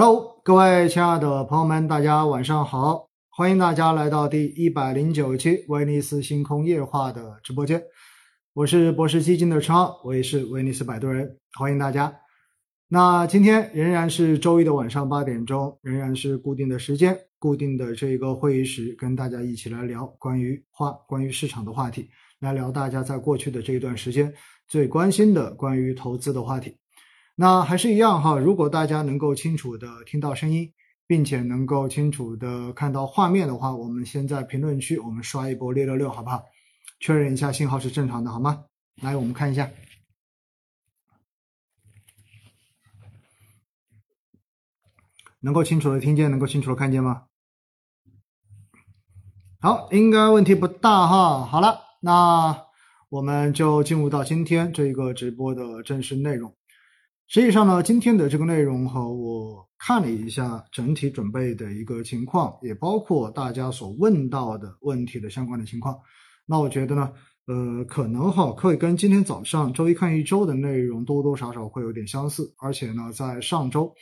Hello，各位亲爱的朋友们，大家晚上好！欢迎大家来到第一百零九期威尼斯星空夜话的直播间。我是博士基金的陈浩，我也是威尼斯摆渡人，欢迎大家。那今天仍然是周一的晚上八点钟，仍然是固定的时间、固定的这个会议室，跟大家一起来聊关于话、关于市场的话题，来聊大家在过去的这一段时间最关心的关于投资的话题。那还是一样哈，如果大家能够清楚的听到声音，并且能够清楚的看到画面的话，我们先在评论区我们刷一波六六六，好不好？确认一下信号是正常的，好吗？来，我们看一下，能够清楚的听见，能够清楚的看见吗？好，应该问题不大哈。好了，那我们就进入到今天这一个直播的正式内容。实际上呢，今天的这个内容哈，我看了一下整体准备的一个情况，也包括大家所问到的问题的相关的情况。那我觉得呢，呃，可能哈，可以跟今天早上周一看一周的内容多多少少会有点相似。而且呢，在上周，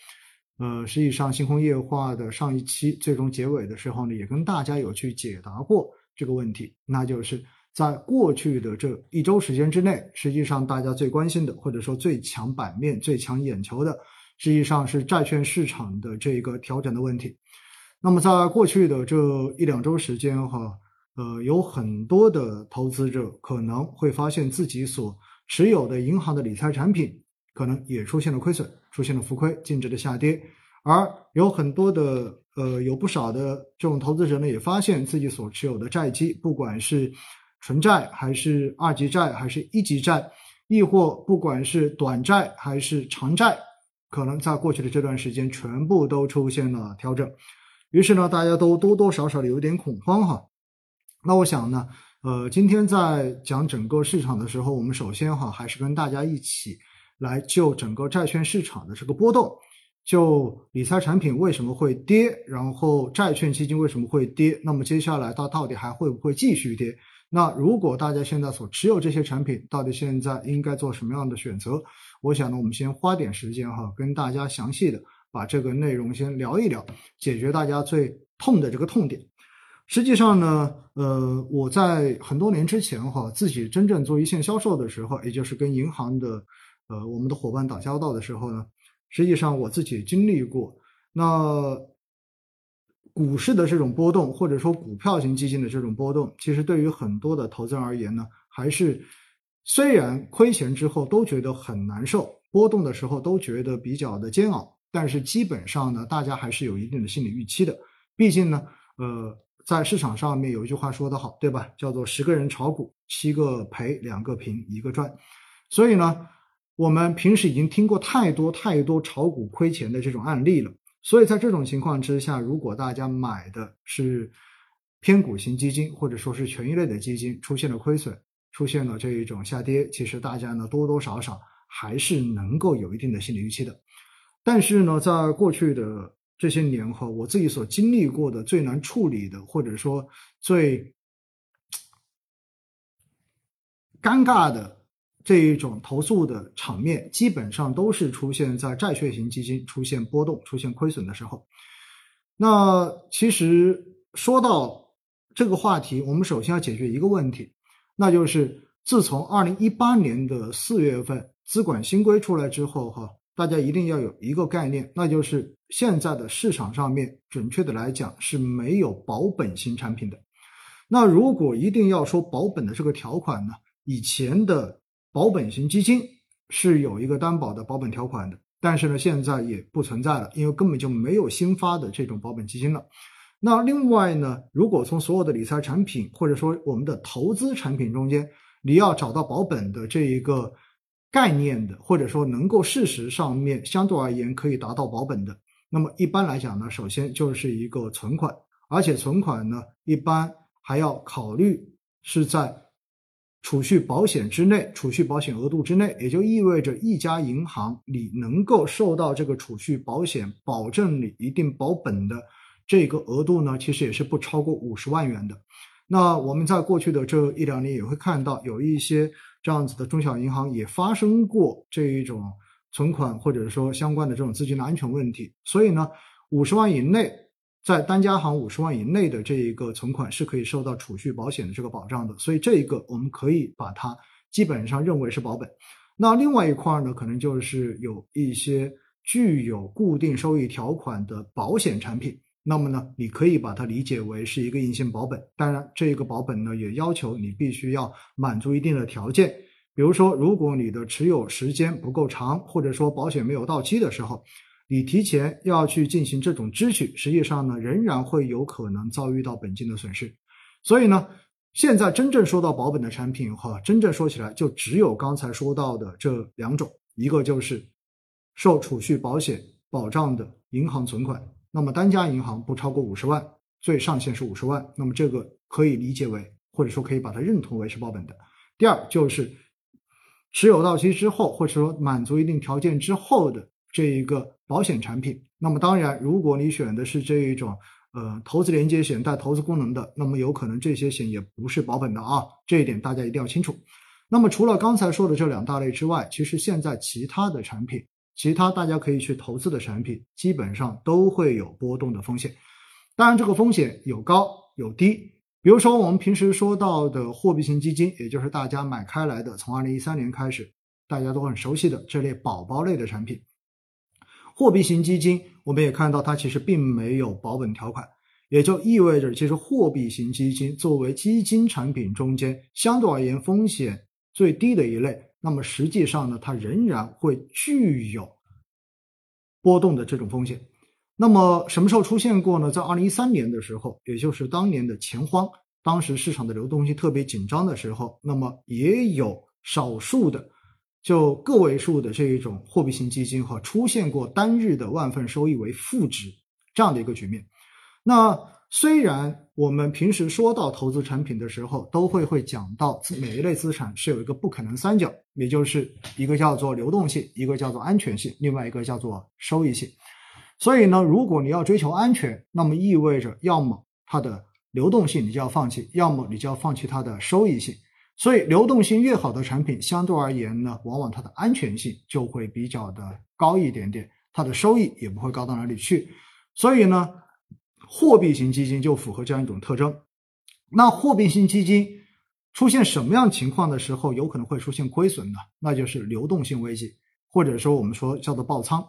呃，实际上星空夜话的上一期最终结尾的时候呢，也跟大家有去解答过这个问题，那就是。在过去的这一周时间之内，实际上大家最关心的，或者说最抢版面、最抢眼球的，实际上是债券市场的这个调整的问题。那么，在过去的这一两周时间，哈，呃，有很多的投资者可能会发现自己所持有的银行的理财产品，可能也出现了亏损，出现了浮亏，净值的下跌。而有很多的，呃，有不少的这种投资者呢，也发现自己所持有的债基，不管是纯债还是二级债还是一级债，亦或不管是短债还是长债，可能在过去的这段时间全部都出现了调整，于是呢，大家都多多少少的有点恐慌哈。那我想呢，呃，今天在讲整个市场的时候，我们首先哈还是跟大家一起来就整个债券市场的这个波动，就理财产品为什么会跌，然后债券基金为什么会跌，那么接下来它到底还会不会继续跌？那如果大家现在所持有这些产品，到底现在应该做什么样的选择？我想呢，我们先花点时间哈，跟大家详细的把这个内容先聊一聊，解决大家最痛的这个痛点。实际上呢，呃，我在很多年之前哈，自己真正做一线销售的时候，也就是跟银行的呃我们的伙伴打交道的时候呢，实际上我自己经历过那。股市的这种波动，或者说股票型基金的这种波动，其实对于很多的投资人而言呢，还是虽然亏钱之后都觉得很难受，波动的时候都觉得比较的煎熬，但是基本上呢，大家还是有一定的心理预期的。毕竟呢，呃，在市场上面有一句话说得好，对吧？叫做十个人炒股，七个赔，两个平，一个赚。所以呢，我们平时已经听过太多太多炒股亏钱的这种案例了。所以在这种情况之下，如果大家买的是偏股型基金，或者说是权益类的基金，出现了亏损，出现了这一种下跌，其实大家呢多多少少还是能够有一定的心理预期的。但是呢，在过去的这些年哈，我自己所经历过的最难处理的，或者说最尴尬的。这一种投诉的场面，基本上都是出现在债券型基金出现波动、出现亏损的时候。那其实说到这个话题，我们首先要解决一个问题，那就是自从二零一八年的四月份资管新规出来之后，哈，大家一定要有一个概念，那就是现在的市场上面，准确的来讲是没有保本型产品的。那如果一定要说保本的这个条款呢，以前的。保本型基金是有一个担保的保本条款的，但是呢，现在也不存在了，因为根本就没有新发的这种保本基金了。那另外呢，如果从所有的理财产品或者说我们的投资产品中间，你要找到保本的这一个概念的，或者说能够事实上面相对而言可以达到保本的，那么一般来讲呢，首先就是一个存款，而且存款呢，一般还要考虑是在。储蓄保险之内，储蓄保险额度之内，也就意味着一家银行你能够受到这个储蓄保险保证你一定保本的这个额度呢，其实也是不超过五十万元的。那我们在过去的这一两年也会看到，有一些这样子的中小银行也发生过这一种存款或者说相关的这种资金的安全问题。所以呢，五十万以内，在单家行五十万以内的这一个存款是可以受到储蓄保险的这个保障的。所以这一个我们可以把它基本上认为是保本。那另外一块儿呢，可能就是有一些具有固定收益条款的保险产品。那么呢，你可以把它理解为是一个硬性保本。当然，这个保本呢，也要求你必须要满足一定的条件。比如说，如果你的持有时间不够长，或者说保险没有到期的时候，你提前要去进行这种支取，实际上呢，仍然会有可能遭遇到本金的损失。所以呢，现在真正说到保本的产品哈，真正说起来就只有刚才说到的这两种，一个就是受储蓄保险保障的银行存款。那么单家银行不超过五十万，最上限是五十万，那么这个可以理解为，或者说可以把它认同为是保本的。第二就是持有到期之后，或者说满足一定条件之后的这一个保险产品。那么当然，如果你选的是这一种呃投资连接险带投资功能的，那么有可能这些险也不是保本的啊，这一点大家一定要清楚。那么除了刚才说的这两大类之外，其实现在其他的产品。其他大家可以去投资的产品，基本上都会有波动的风险。当然，这个风险有高有低。比如说，我们平时说到的货币型基金，也就是大家买开来的，从二零一三年开始，大家都很熟悉的这类宝宝类的产品。货币型基金，我们也看到它其实并没有保本条款，也就意味着，其实货币型基金作为基金产品中间相对而言风险最低的一类。那么实际上呢，它仍然会具有波动的这种风险。那么什么时候出现过呢？在二零一三年的时候，也就是当年的钱荒，当时市场的流动性特别紧张的时候，那么也有少数的就个位数的这一种货币型基金哈，出现过单日的万份收益为负值这样的一个局面。那虽然我们平时说到投资产品的时候，都会会讲到每一类资产是有一个不可能三角，也就是一个叫做流动性，一个叫做安全性，另外一个叫做收益性。所以呢，如果你要追求安全，那么意味着要么它的流动性你就要放弃，要么你就要放弃它的收益性。所以流动性越好的产品，相对而言呢，往往它的安全性就会比较的高一点点，它的收益也不会高到哪里去。所以呢。货币型基金就符合这样一种特征。那货币型基金出现什么样情况的时候，有可能会出现亏损呢？那就是流动性危机，或者说我们说叫做爆仓。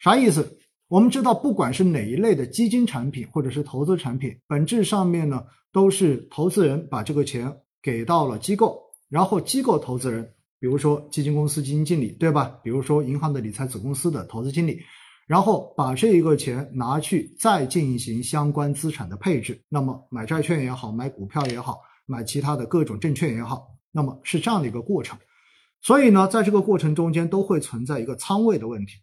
啥意思？我们知道，不管是哪一类的基金产品或者是投资产品，本质上面呢，都是投资人把这个钱给到了机构，然后机构投资人，比如说基金公司基金经理，对吧？比如说银行的理财子公司的投资经理。然后把这一个钱拿去再进行相关资产的配置，那么买债券也好，买股票也好，买其他的各种证券也好，那么是这样的一个过程。所以呢，在这个过程中间都会存在一个仓位的问题。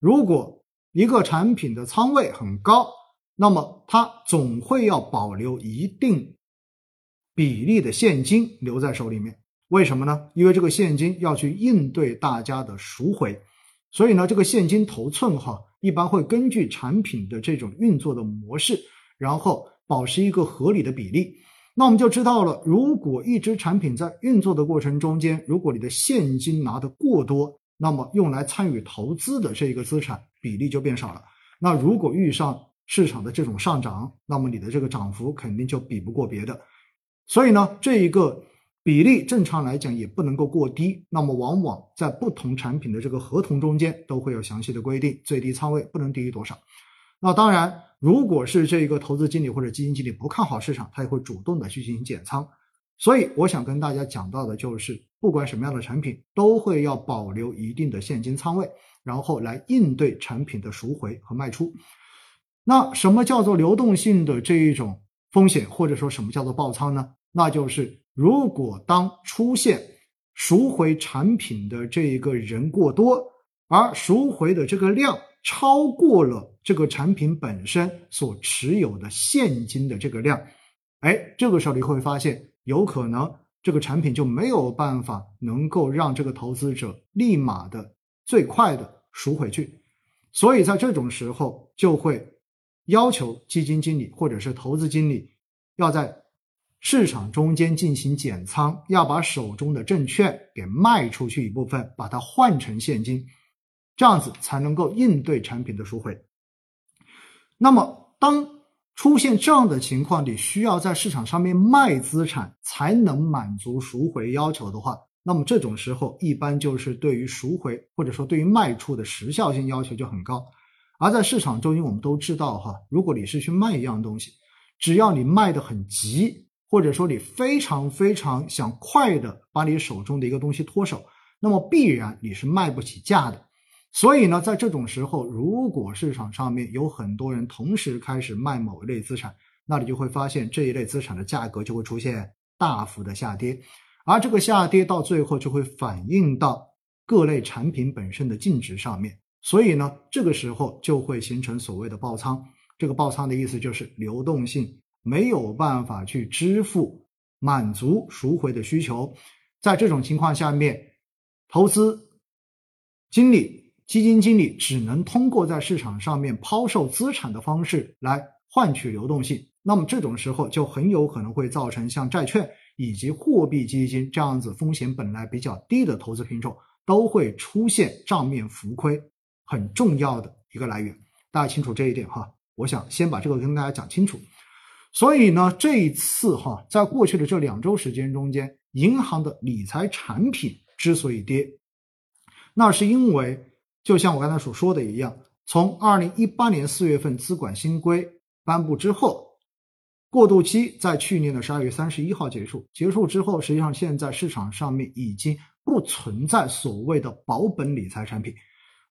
如果一个产品的仓位很高，那么它总会要保留一定比例的现金留在手里面。为什么呢？因为这个现金要去应对大家的赎回。所以呢，这个现金头寸哈，一般会根据产品的这种运作的模式，然后保持一个合理的比例。那我们就知道了，如果一只产品在运作的过程中间，如果你的现金拿的过多，那么用来参与投资的这个资产比例就变少了。那如果遇上市场的这种上涨，那么你的这个涨幅肯定就比不过别的。所以呢，这一个。比例正常来讲也不能够过低，那么往往在不同产品的这个合同中间都会有详细的规定，最低仓位不能低于多少。那当然，如果是这一个投资经理或者基金经理不看好市场，他也会主动的去进行减仓。所以我想跟大家讲到的就是，不管什么样的产品，都会要保留一定的现金仓位，然后来应对产品的赎回和卖出。那什么叫做流动性的这一种风险，或者说什么叫做爆仓呢？那就是。如果当出现赎回产品的这一个人过多，而赎回的这个量超过了这个产品本身所持有的现金的这个量，哎，这个时候你会发现，有可能这个产品就没有办法能够让这个投资者立马的最快的赎回去，所以在这种时候就会要求基金经理或者是投资经理要在。市场中间进行减仓，要把手中的证券给卖出去一部分，把它换成现金。这样子才能够应对产品的赎回。那么，当出现这样的情况，你需要在市场上面卖资产才能满足赎回要求的话，那么这种时候一般就是对于赎回或者说对于卖出的时效性要求就很高。而在市场中，因为我们都知道哈，如果你是去卖一样东西，只要你卖的很急，或者说你非常非常想快的把你手中的一个东西脱手，那么必然你是卖不起价的。所以呢，在这种时候，如果市场上面有很多人同时开始卖某一类资产，那你就会发现这一类资产的价格就会出现大幅的下跌，而这个下跌到最后就会反映到各类产品本身的净值上面。所以呢，这个时候就会形成所谓的爆仓。这个爆仓的意思就是流动性没有办法去支付满足赎回的需求，在这种情况下面，投资经理。基金经理只能通过在市场上面抛售资产的方式来换取流动性，那么这种时候就很有可能会造成像债券以及货币基金这样子风险本来比较低的投资品种都会出现账面浮亏，很重要的一个来源。大家清楚这一点哈，我想先把这个跟大家讲清楚。所以呢，这一次哈，在过去的这两周时间中间，银行的理财产品之所以跌，那是因为。就像我刚才所说的一样，从二零一八年四月份资管新规颁布之后，过渡期在去年的十二月三十一号结束。结束之后，实际上现在市场上面已经不存在所谓的保本理财产品，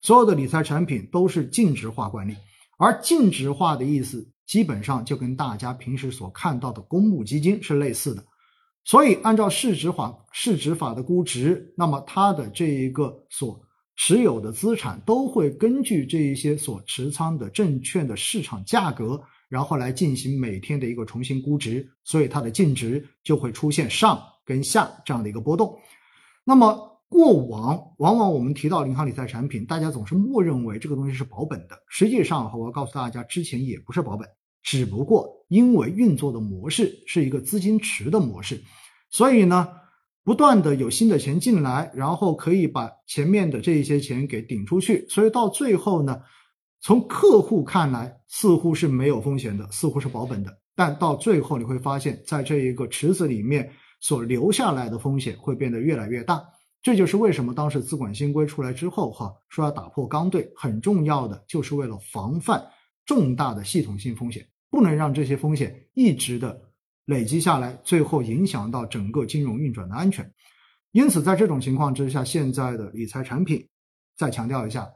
所有的理财产品都是净值化管理。而净值化的意思，基本上就跟大家平时所看到的公募基金是类似的。所以，按照市值法市值法的估值，那么它的这一个所持有的资产都会根据这一些所持仓的证券的市场价格，然后来进行每天的一个重新估值，所以它的净值就会出现上跟下这样的一个波动。那么过往往往我们提到银行理财产品，大家总是默认为这个东西是保本的，实际上我要告诉大家，之前也不是保本，只不过因为运作的模式是一个资金池的模式，所以呢。不断的有新的钱进来，然后可以把前面的这一些钱给顶出去，所以到最后呢，从客户看来似乎是没有风险的，似乎是保本的，但到最后你会发现在这一个池子里面所留下来的风险会变得越来越大。这就是为什么当时资管新规出来之后，哈，说要打破刚兑，很重要的就是为了防范重大的系统性风险，不能让这些风险一直的。累积下来，最后影响到整个金融运转的安全。因此，在这种情况之下，现在的理财产品，再强调一下，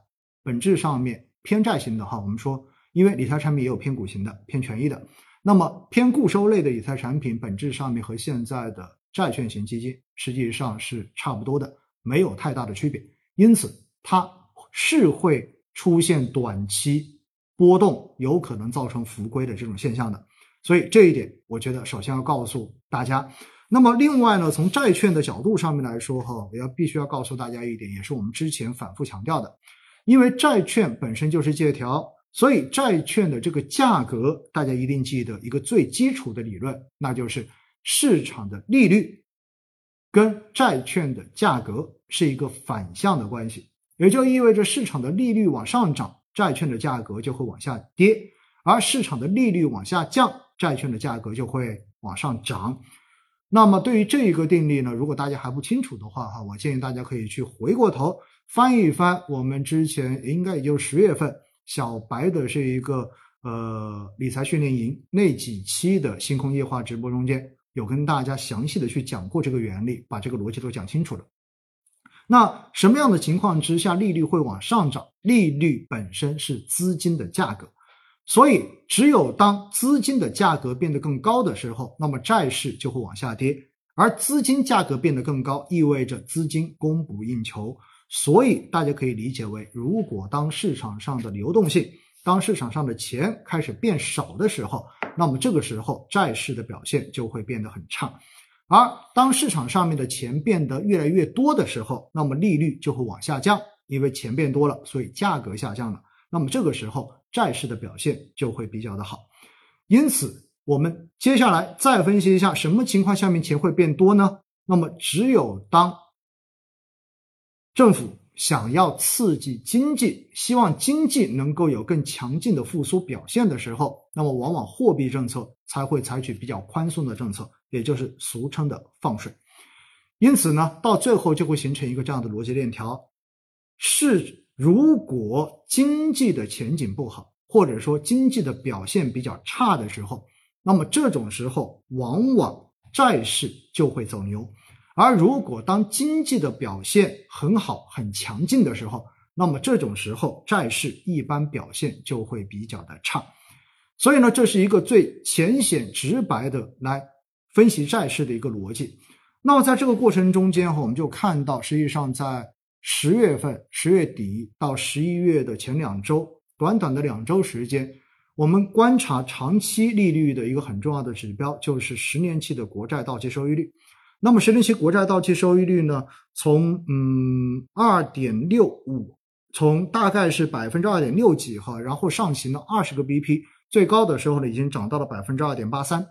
本质上面偏债型的哈，我们说，因为理财产品也有偏股型的、偏权益的，那么偏固收类的理财产品，本质上面和现在的债券型基金实际上是差不多的，没有太大的区别。因此，它是会出现短期波动，有可能造成浮亏的这种现象的。所以这一点，我觉得首先要告诉大家。那么另外呢，从债券的角度上面来说，哈，我要必须要告诉大家一点，也是我们之前反复强调的，因为债券本身就是借条，所以债券的这个价格，大家一定记得一个最基础的理论，那就是市场的利率跟债券的价格是一个反向的关系，也就意味着市场的利率往上涨，债券的价格就会往下跌，而市场的利率往下降。债券的价格就会往上涨。那么对于这一个定律呢，如果大家还不清楚的话，哈，我建议大家可以去回过头翻一翻我们之前应该也就是十月份小白的这一个呃理财训练营那几期的星空夜话直播中间，有跟大家详细的去讲过这个原理，把这个逻辑都讲清楚了。那什么样的情况之下利率会往上涨？利率本身是资金的价格。所以，只有当资金的价格变得更高的时候，那么债市就会往下跌。而资金价格变得更高，意味着资金供不应求。所以，大家可以理解为，如果当市场上的流动性、当市场上的钱开始变少的时候，那么这个时候债市的表现就会变得很差。而当市场上面的钱变得越来越多的时候，那么利率就会往下降，因为钱变多了，所以价格下降了。那么这个时候。债市的表现就会比较的好，因此我们接下来再分析一下什么情况下面钱会变多呢？那么只有当政府想要刺激经济，希望经济能够有更强劲的复苏表现的时候，那么往往货币政策才会采取比较宽松的政策，也就是俗称的放水。因此呢，到最后就会形成一个这样的逻辑链条：是如果经济的前景不好，或者说经济的表现比较差的时候，那么这种时候往往债市就会走牛。而如果当经济的表现很好、很强劲的时候，那么这种时候债市一般表现就会比较的差。所以呢，这是一个最浅显直白的来分析债市的一个逻辑。那么在这个过程中间哈，我们就看到，实际上在十月份、十月底到十一月的前两周，短短的两周时间，我们观察长期利率的一个很重要的指标，就是十年期的国债到期收益率。那么十年期国债到期收益率呢？从嗯二点六五，从大概是百分之二点六几哈，然后上行了二十个 BP，最高的时候呢已经涨到了百分之二点八三。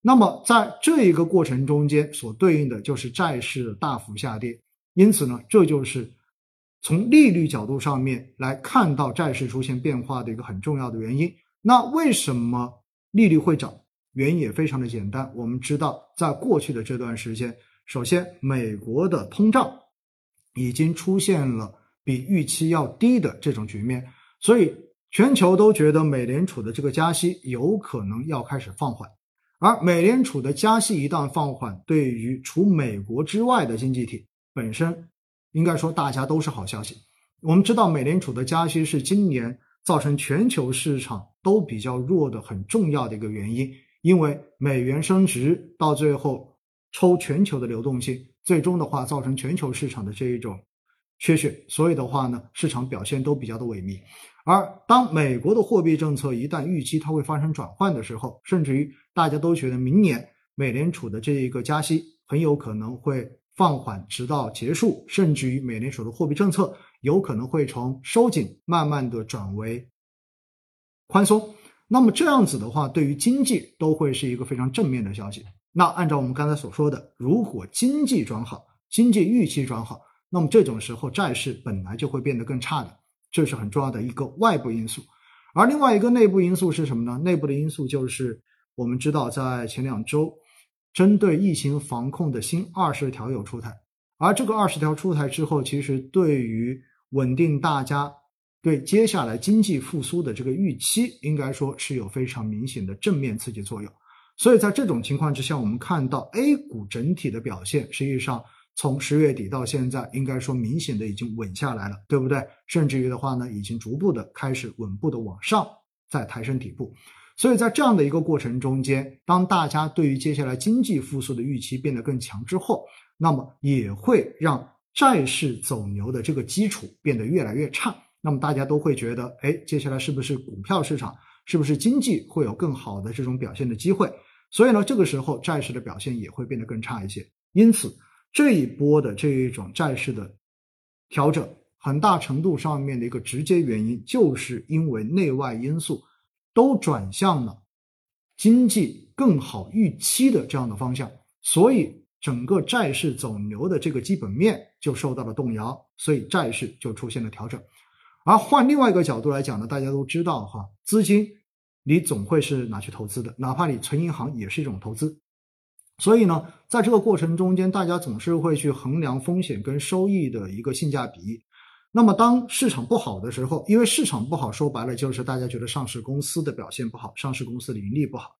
那么在这一个过程中间，所对应的就是债市的大幅下跌。因此呢，这就是从利率角度上面来看到债市出现变化的一个很重要的原因。那为什么利率会涨？原因也非常的简单，我们知道，在过去的这段时间，首先美国的通胀已经出现了比预期要低的这种局面，所以全球都觉得美联储的这个加息有可能要开始放缓。而美联储的加息一旦放缓，对于除美国之外的经济体本身，应该说大家都是好消息。我们知道，美联储的加息是今年造成全球市场都比较弱的很重要的一个原因。因为美元升值到最后抽全球的流动性，最终的话造成全球市场的这一种缺血，所以的话呢，市场表现都比较的萎靡。而当美国的货币政策一旦预期它会发生转换的时候，甚至于大家都觉得明年美联储的这一个加息很有可能会放缓，直到结束，甚至于美联储的货币政策有可能会从收紧慢慢的转为宽松。那么这样子的话，对于经济都会是一个非常正面的消息。那按照我们刚才所说的，如果经济转好，经济预期转好，那么这种时候债市本来就会变得更差的，这是很重要的一个外部因素。而另外一个内部因素是什么呢？内部的因素就是我们知道，在前两周，针对疫情防控的新二十条有出台，而这个二十条出台之后，其实对于稳定大家。对接下来经济复苏的这个预期，应该说是有非常明显的正面刺激作用。所以在这种情况之下，我们看到 A 股整体的表现，实际上从十月底到现在，应该说明显的已经稳下来了，对不对？甚至于的话呢，已经逐步的开始稳步的往上在抬升底部。所以在这样的一个过程中间，当大家对于接下来经济复苏的预期变得更强之后，那么也会让债市走牛的这个基础变得越来越差。那么大家都会觉得，哎，接下来是不是股票市场，是不是经济会有更好的这种表现的机会？所以呢，这个时候债市的表现也会变得更差一些。因此，这一波的这一种债市的调整，很大程度上面的一个直接原因，就是因为内外因素都转向了经济更好预期的这样的方向，所以整个债市走牛的这个基本面就受到了动摇，所以债市就出现了调整。而换另外一个角度来讲呢，大家都知道哈，资金你总会是拿去投资的，哪怕你存银行也是一种投资。所以呢，在这个过程中间，大家总是会去衡量风险跟收益的一个性价比。那么当市场不好的时候，因为市场不好，说白了就是大家觉得上市公司的表现不好，上市公司的盈利不好。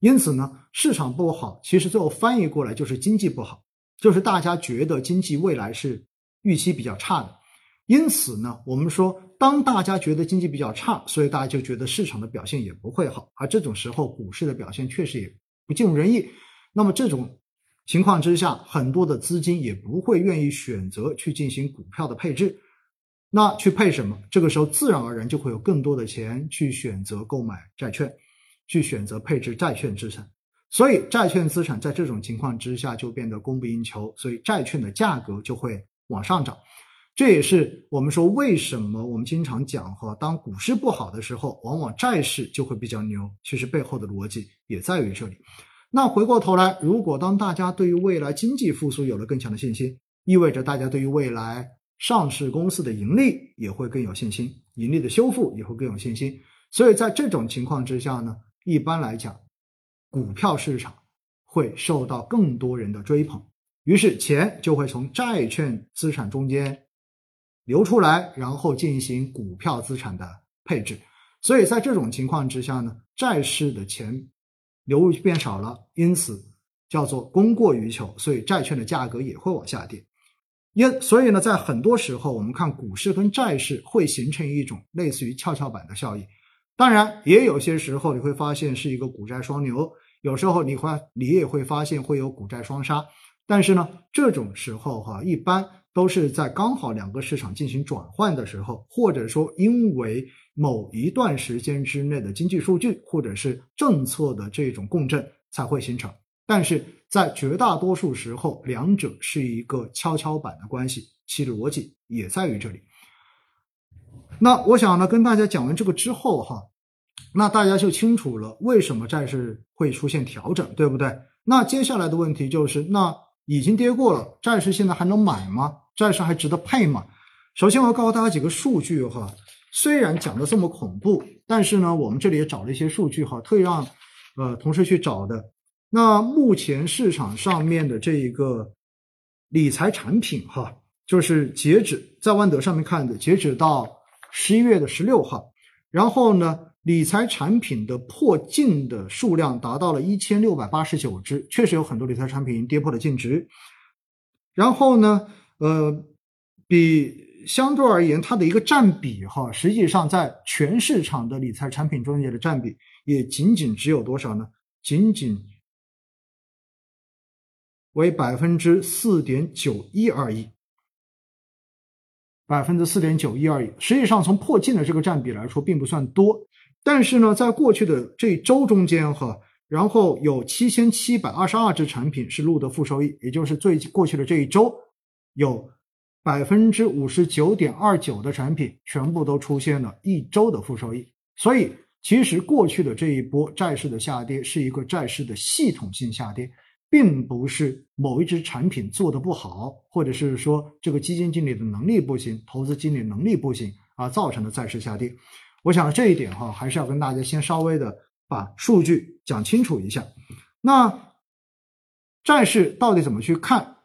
因此呢，市场不好，其实最后翻译过来就是经济不好，就是大家觉得经济未来是预期比较差的。因此呢，我们说。当大家觉得经济比较差，所以大家就觉得市场的表现也不会好，而这种时候股市的表现确实也不尽如人意。那么这种情况之下，很多的资金也不会愿意选择去进行股票的配置。那去配什么？这个时候自然而然就会有更多的钱去选择购买债券，去选择配置债券资产。所以债券资产在这种情况之下就变得供不应求，所以债券的价格就会往上涨。这也是我们说为什么我们经常讲哈，当股市不好的时候，往往债市就会比较牛。其实背后的逻辑也在于这里。那回过头来，如果当大家对于未来经济复苏有了更强的信心，意味着大家对于未来上市公司的盈利也会更有信心，盈利的修复也会更有信心。所以在这种情况之下呢，一般来讲，股票市场会受到更多人的追捧，于是钱就会从债券资产中间流出来，然后进行股票资产的配置。所以在这种情况之下呢，债市的钱流入变少了，因此叫做供过于求，所以债券的价格也会往下跌。因所以呢，在很多时候，我们看股市跟债市会形成一种类似于跷跷板的效应。当然，也有些时候你会发现是一个股债双牛，有时候你会你也会发现会有股债双杀。但是呢，这种时候哈，一般都是在刚好两个市场进行转换的时候，或者说因为某一段时间之内的经济数据或者是政策的这种共振才会形成。但是在绝大多数时候，两者是一个跷跷板的关系，其逻辑也在于这里。那我想呢，跟大家讲完这个之后哈，那大家就清楚了为什么债市会出现调整，对不对？那接下来的问题就是，那已经跌过了，债市现在还能买吗？债市还值得配吗？首先我要告诉大家几个数据哈，虽然讲的这么恐怖，但是呢，我们这里也找了一些数据哈，特意让呃同事去找的。那目前市场上面的这一个理财产品，哈，就是截止在万德上面看的，截止到十一月的十六号，然后呢，理财产品的破净的数量达到了一千六百八十九只，确实有很多理财产品跌破了净值。然后呢，呃，比相对而言，它的一个占比，哈，实际上在全市场的理财产品中间的占比，也仅仅只有多少呢？仅仅。为百分之四点九一而已，百分之四点九一而已。实际上，从破净的这个占比来说，并不算多。但是呢，在过去的这一周中间，哈，然后有七千七百二十二只产品是录得负收益，也就是最过去的这一周，有百分之五十九点二九的产品全部都出现了一周的负收益。所以，其实过去的这一波债市的下跌是一个债市的系统性下跌。并不是某一只产品做的不好，或者是说这个基金经理的能力不行，投资经理能力不行而造成的债市下跌。我想这一点哈，还是要跟大家先稍微的把数据讲清楚一下。那债市到底怎么去看？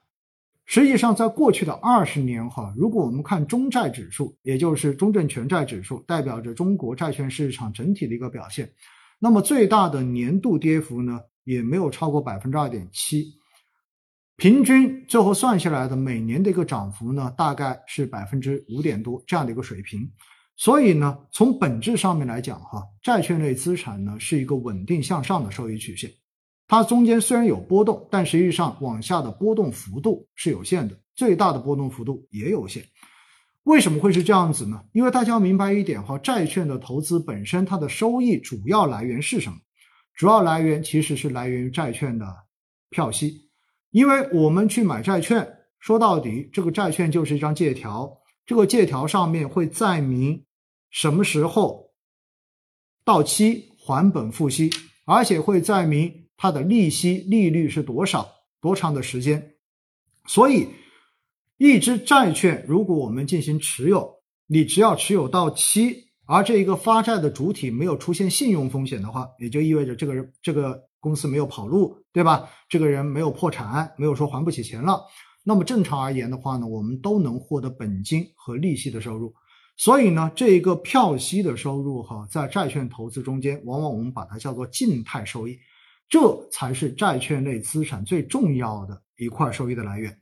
实际上，在过去的二十年哈，如果我们看中债指数，也就是中证全债指数，代表着中国债券市场整体的一个表现，那么最大的年度跌幅呢？也没有超过百分之二点七，平均最后算下来的每年的一个涨幅呢，大概是百分之五点多这样的一个水平。所以呢，从本质上面来讲，哈，债券类资产呢是一个稳定向上的收益曲线。它中间虽然有波动，但实际上往下的波动幅度是有限的，最大的波动幅度也有限。为什么会是这样子呢？因为大家要明白一点哈，债券的投资本身它的收益主要来源是什么？主要来源其实是来源于债券的票息，因为我们去买债券，说到底，这个债券就是一张借条，这个借条上面会载明什么时候到期还本付息，而且会载明它的利息利率是多少、多长的时间。所以，一支债券如果我们进行持有，你只要持有到期。而这一个发债的主体没有出现信用风险的话，也就意味着这个人这个公司没有跑路，对吧？这个人没有破产，没有说还不起钱了。那么正常而言的话呢，我们都能获得本金和利息的收入。所以呢，这一个票息的收入哈，在债券投资中间，往往我们把它叫做静态收益，这才是债券类资产最重要的一块收益的来源。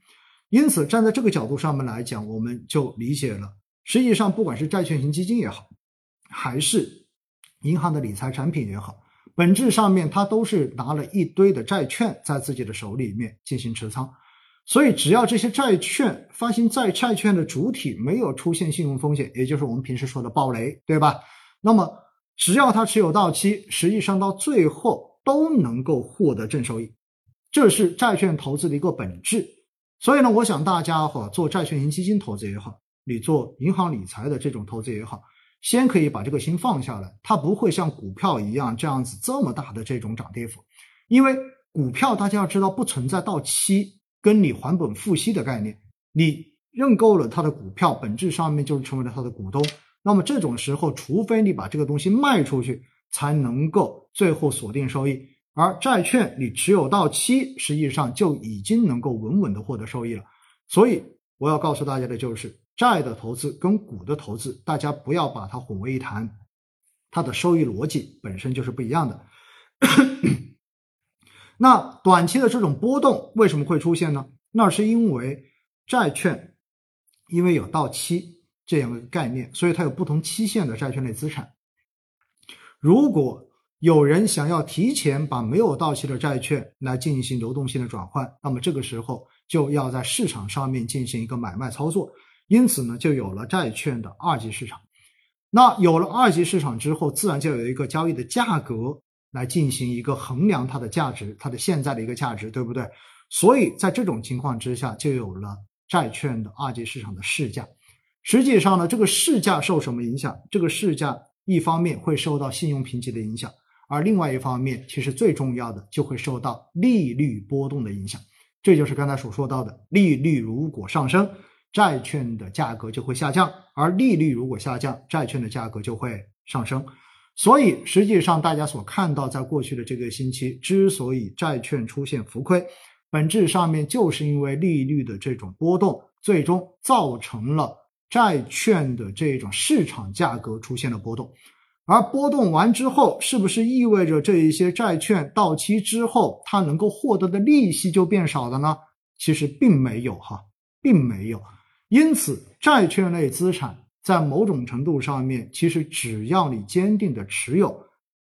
因此，站在这个角度上面来讲，我们就理解了，实际上不管是债券型基金也好。还是银行的理财产品也好，本质上面它都是拿了一堆的债券在自己的手里面进行持仓，所以只要这些债券发行债债券的主体没有出现信用风险，也就是我们平时说的暴雷，对吧？那么只要它持有到期，实际上到最后都能够获得正收益，这是债券投资的一个本质。所以呢，我想大家哈做债券型基金投资也好，你做银行理财的这种投资也好。先可以把这个心放下来，它不会像股票一样这样子这么大的这种涨跌幅，因为股票大家要知道不存在到期跟你还本付息的概念，你认购了他的股票，本质上面就是成为了他的股东。那么这种时候，除非你把这个东西卖出去，才能够最后锁定收益。而债券你持有到期，实际上就已经能够稳稳的获得收益了。所以我要告诉大家的就是，债的投资跟股的投资，大家不要把它混为一谈，它的收益逻辑本身就是不一样的。那短期的这种波动为什么会出现呢？那是因为债券因为有到期这样的概念，所以它有不同期限的债券类资产。如果有人想要提前把没有到期的债券来进行流动性的转换，那么这个时候就要在市场上面进行一个买卖操作，因此呢，就有了债券的二级市场。那有了二级市场之后，自然就有一个交易的价格来进行一个衡量它的价值，它的现在的一个价值，对不对？所以在这种情况之下，就有了债券的二级市场的市价。实际上呢，这个市价受什么影响？这个市价一方面会受到信用评级的影响。而另外一方面，其实最重要的就会受到利率波动的影响，这就是刚才所说到的，利率如果上升，债券的价格就会下降；而利率如果下降，债券的价格就会上升。所以，实际上大家所看到，在过去的这个星期，之所以债券出现浮亏，本质上面就是因为利率的这种波动，最终造成了债券的这种市场价格出现了波动。而波动完之后，是不是意味着这一些债券到期之后，它能够获得的利息就变少了呢？其实并没有哈，并没有。因此，债券类资产在某种程度上面，其实只要你坚定的持有，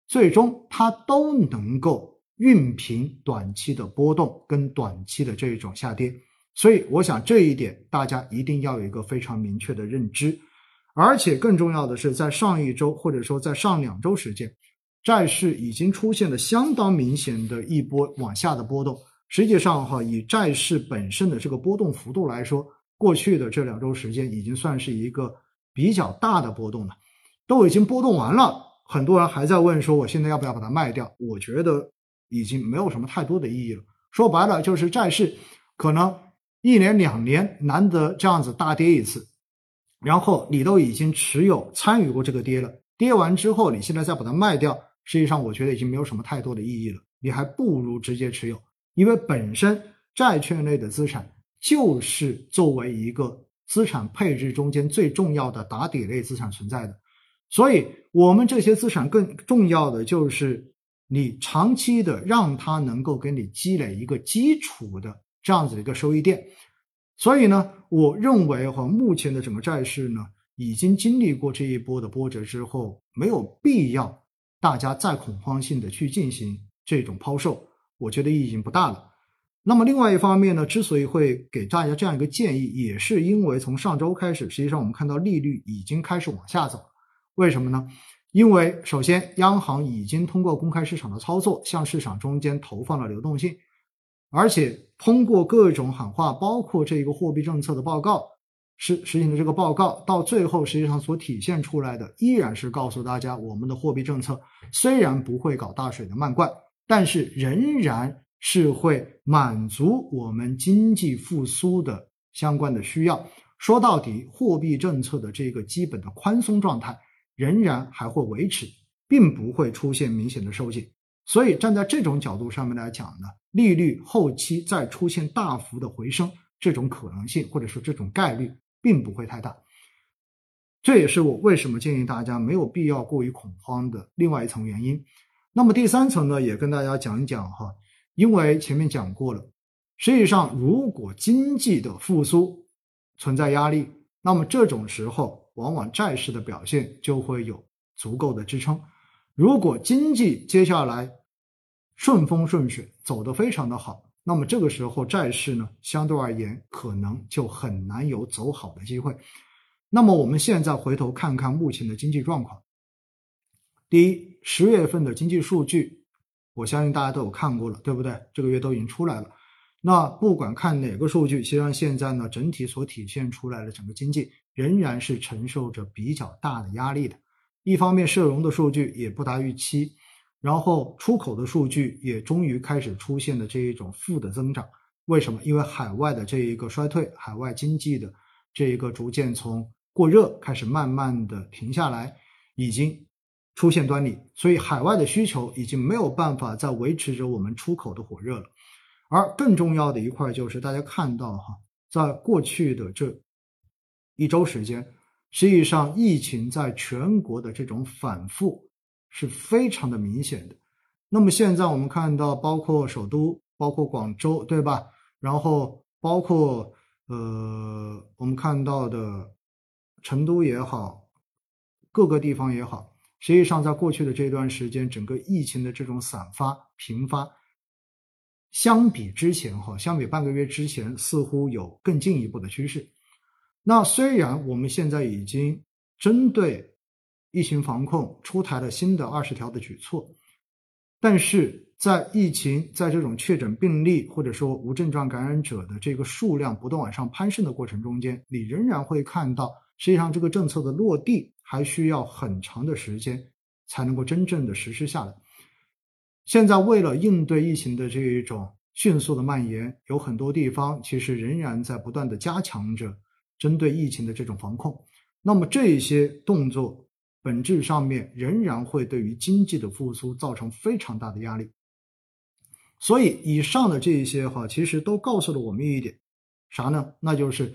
最终它都能够熨平短期的波动跟短期的这种下跌。所以，我想这一点大家一定要有一个非常明确的认知。而且更重要的是，在上一周或者说在上两周时间，债市已经出现了相当明显的一波往下的波动。实际上，哈，以债市本身的这个波动幅度来说，过去的这两周时间已经算是一个比较大的波动了，都已经波动完了。很多人还在问说，我现在要不要把它卖掉？我觉得已经没有什么太多的意义了。说白了，就是债市可能一年两年难得这样子大跌一次。然后你都已经持有参与过这个跌了，跌完之后你现在再把它卖掉，实际上我觉得已经没有什么太多的意义了。你还不如直接持有，因为本身债券类的资产就是作为一个资产配置中间最重要的打底类资产存在的。所以，我们这些资产更重要的就是你长期的让它能够给你积累一个基础的这样子的一个收益垫。所以呢，我认为哈，目前的整个债市呢，已经经历过这一波的波折之后，没有必要大家再恐慌性的去进行这种抛售，我觉得意义已经不大了。那么另外一方面呢，之所以会给大家这样一个建议，也是因为从上周开始，实际上我们看到利率已经开始往下走。为什么呢？因为首先，央行已经通过公开市场的操作，向市场中间投放了流动性。而且通过各种喊话，包括这个货币政策的报告，实实行的这个报告，到最后实际上所体现出来的，依然是告诉大家，我们的货币政策虽然不会搞大水的漫灌，但是仍然是会满足我们经济复苏的相关的需要。说到底，货币政策的这个基本的宽松状态仍然还会维持，并不会出现明显的收紧。所以站在这种角度上面来讲呢。利率后期再出现大幅的回升，这种可能性或者说这种概率并不会太大。这也是我为什么建议大家没有必要过于恐慌的另外一层原因。那么第三层呢，也跟大家讲一讲哈，因为前面讲过了，实际上如果经济的复苏存在压力，那么这种时候往往债市的表现就会有足够的支撑。如果经济接下来，顺风顺水走得非常的好，那么这个时候债市呢，相对而言可能就很难有走好的机会。那么我们现在回头看看目前的经济状况。第一，十月份的经济数据，我相信大家都有看过了，对不对？这个月都已经出来了。那不管看哪个数据，实际上现在呢，整体所体现出来的整个经济仍然是承受着比较大的压力的。一方面，社融的数据也不达预期。然后出口的数据也终于开始出现了这一种负的增长，为什么？因为海外的这一个衰退，海外经济的这一个逐渐从过热开始慢慢的停下来，已经出现端倪，所以海外的需求已经没有办法再维持着我们出口的火热了。而更重要的一块就是大家看到哈，在过去的这一周时间，实际上疫情在全国的这种反复是非常的明显的。那么现在我们看到，包括首都，包括广州，对吧？然后包括呃，我们看到的成都也好，各个地方也好，实际上在过去的这段时间，整个疫情的这种散发频发。相比之前，哈，相比半个月之前，似乎有更进一步的趋势。那虽然我们现在已经针对疫情防控出台了新的二十条的举措，但是在疫情在这种确诊病例或者说无症状感染者的这个数量不断往上攀升的过程中间，你仍然会看到，实际上这个政策的落地还需要很长的时间才能够真正的实施下来。现在为了应对疫情的这一种迅速的蔓延，有很多地方其实仍然在不断的加强着针对疫情的这种防控。那么这些动作本质上面仍然会对于经济的复苏造成非常大的压力。所以以上的这一些哈，其实都告诉了我们一点啥呢？那就是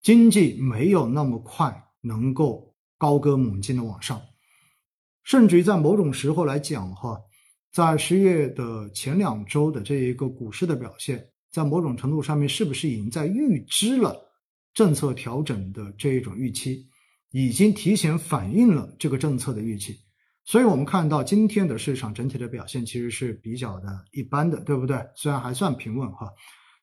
经济没有那么快能够高歌猛进的往上，甚至于在某种时候来讲哈。在十月的前两周的这一个股市的表现，在某种程度上面，是不是已经在预知了政策调整的这一种预期，已经提前反映了这个政策的预期？所以，我们看到今天的市场整体的表现其实是比较的一般的，对不对？虽然还算平稳哈。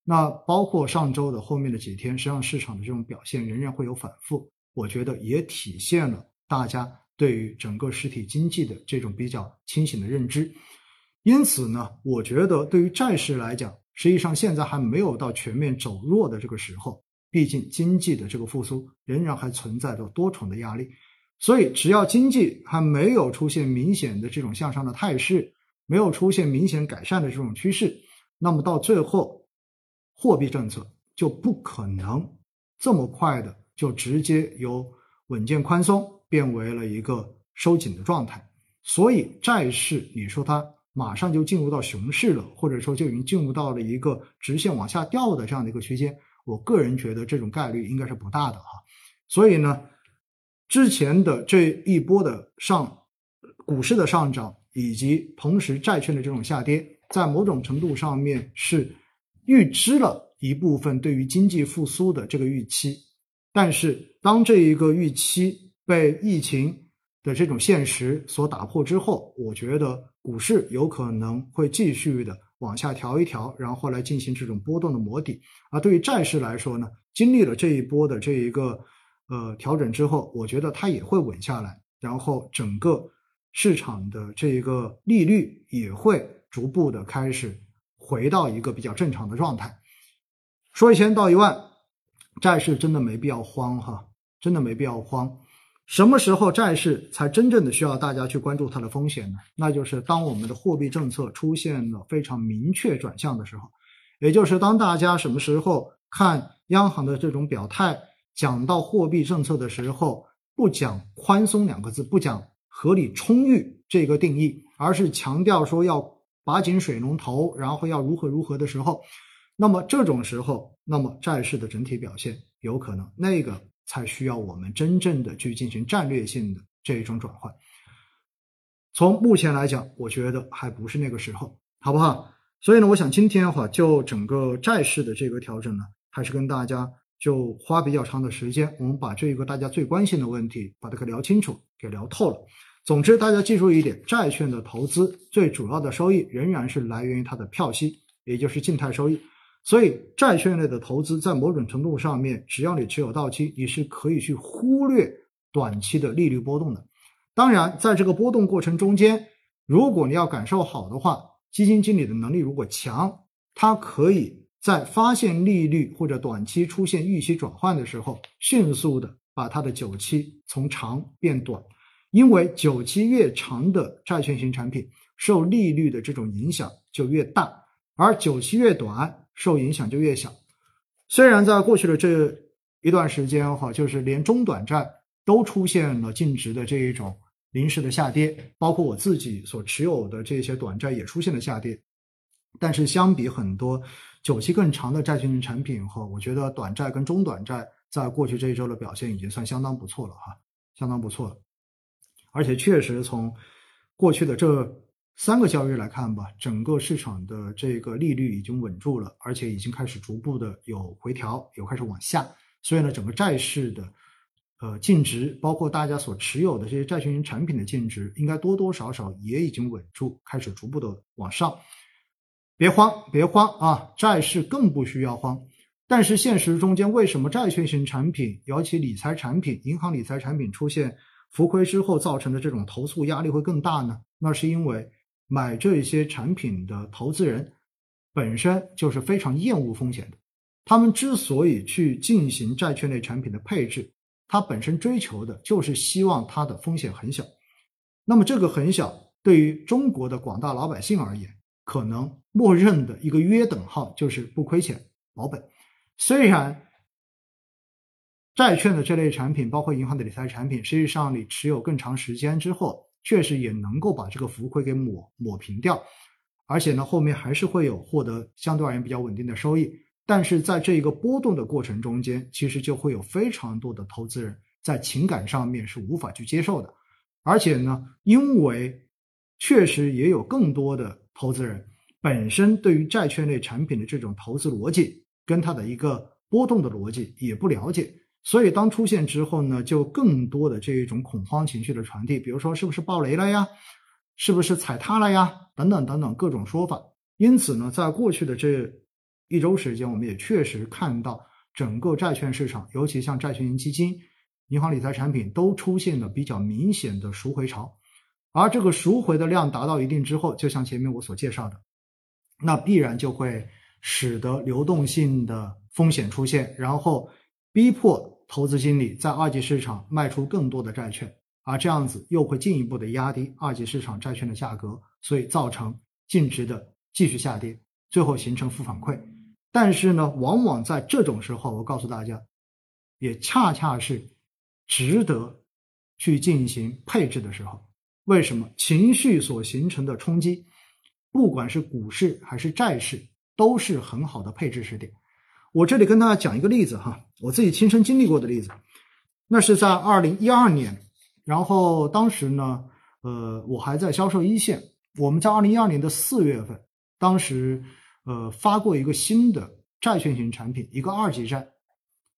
那包括上周的后面的几天，实际上市场的这种表现仍然会有反复，我觉得也体现了大家对于整个实体经济的这种比较清醒的认知。因此呢，我觉得对于债市来讲，实际上现在还没有到全面走弱的这个时候。毕竟经济的这个复苏仍然还存在着多重的压力，所以只要经济还没有出现明显的这种向上的态势，没有出现明显改善的这种趋势，那么到最后，货币政策就不可能这么快的就直接由稳健宽松变为了一个收紧的状态。所以债市，你说它。马上就进入到熊市了，或者说就已经进入到了一个直线往下掉的这样的一个区间。我个人觉得这种概率应该是不大的哈。所以呢，之前的这一波的上股市的上涨，以及同时债券的这种下跌，在某种程度上面是预知了一部分对于经济复苏的这个预期。但是当这一个预期被疫情的这种现实所打破之后，我觉得。股市有可能会继续的往下调一调，然后来进行这种波动的磨底。而对于债市来说呢，经历了这一波的这一个呃调整之后，我觉得它也会稳下来，然后整个市场的这一个利率也会逐步的开始回到一个比较正常的状态。说一千道一万，债市真的没必要慌哈，真的没必要慌。什么时候债市才真正的需要大家去关注它的风险呢？那就是当我们的货币政策出现了非常明确转向的时候，也就是当大家什么时候看央行的这种表态，讲到货币政策的时候，不讲宽松两个字，不讲合理充裕这个定义，而是强调说要把紧水龙头，然后要如何如何的时候，那么这种时候，那么债市的整体表现有可能那个。才需要我们真正的去进行战略性的这一种转换。从目前来讲，我觉得还不是那个时候，好不好？所以呢，我想今天的话，就整个债市的这个调整呢，还是跟大家就花比较长的时间，我们把这一个大家最关心的问题，把它给聊清楚，给聊透了。总之，大家记住一点，债券的投资最主要的收益仍然是来源于它的票息，也就是静态收益。所以，债券类的投资在某种程度上面，只要你持有到期，你是可以去忽略短期的利率波动的。当然，在这个波动过程中间，如果你要感受好的话，基金经理的能力如果强，他可以在发现利率或者短期出现预期转换的时候，迅速的把它的久期从长变短，因为久期越长的债券型产品，受利率的这种影响就越大，而久期越短。受影响就越小。虽然在过去的这一段时间哈，就是连中短债都出现了净值的这一种临时的下跌，包括我自己所持有的这些短债也出现了下跌。但是相比很多久期更长的债券型产品哈，我觉得短债跟中短债在过去这一周的表现已经算相当不错了哈，相当不错了。而且确实从过去的这三个交易日来看吧，整个市场的这个利率已经稳住了，而且已经开始逐步的有回调，有开始往下。所以呢，整个债市的呃净值，包括大家所持有的这些债券型产品的净值，应该多多少少也已经稳住，开始逐步的往上。别慌，别慌啊！债市更不需要慌。但是现实中间，为什么债券型产品，尤其理财产品、银行理财产品出现浮亏之后造成的这种投诉压力会更大呢？那是因为买这些产品的投资人本身就是非常厌恶风险的。他们之所以去进行债券类产品的配置，它本身追求的就是希望它的风险很小。那么这个很小，对于中国的广大老百姓而言，可能默认的一个约等号就是不亏钱保本。虽然债券的这类产品，包括银行的理财产品，实际上你持有更长时间之后，确实也能够把这个浮亏给抹抹平掉，而且呢，后面还是会有获得相对而言比较稳定的收益。但是在这一个波动的过程中间，其实就会有非常多的投资人在情感上面是无法去接受的，而且呢，因为确实也有更多的。投资人本身对于债券类产品的这种投资逻辑跟它的一个波动的逻辑也不了解，所以当出现之后呢，就更多的这一种恐慌情绪的传递，比如说是不是暴雷了呀，是不是踩踏了呀，等等等等各种说法。因此呢，在过去的这一周时间，我们也确实看到整个债券市场，尤其像债券型基金、银行理财产品都出现了比较明显的赎回潮。而这个赎回的量达到一定之后，就像前面我所介绍的，那必然就会使得流动性的风险出现，然后逼迫投资经理在二级市场卖出更多的债券，而这样子又会进一步的压低二级市场债券的价格，所以造成净值的继续下跌，最后形成负反馈。但是呢，往往在这种时候，我告诉大家，也恰恰是值得去进行配置的时候。为什么情绪所形成的冲击，不管是股市还是债市，都是很好的配置时点？我这里跟大家讲一个例子哈，我自己亲身经历过的例子。那是在二零一二年，然后当时呢，呃，我还在销售一线。我们在二零一二年的四月份，当时呃发过一个新的债券型产品，一个二级债，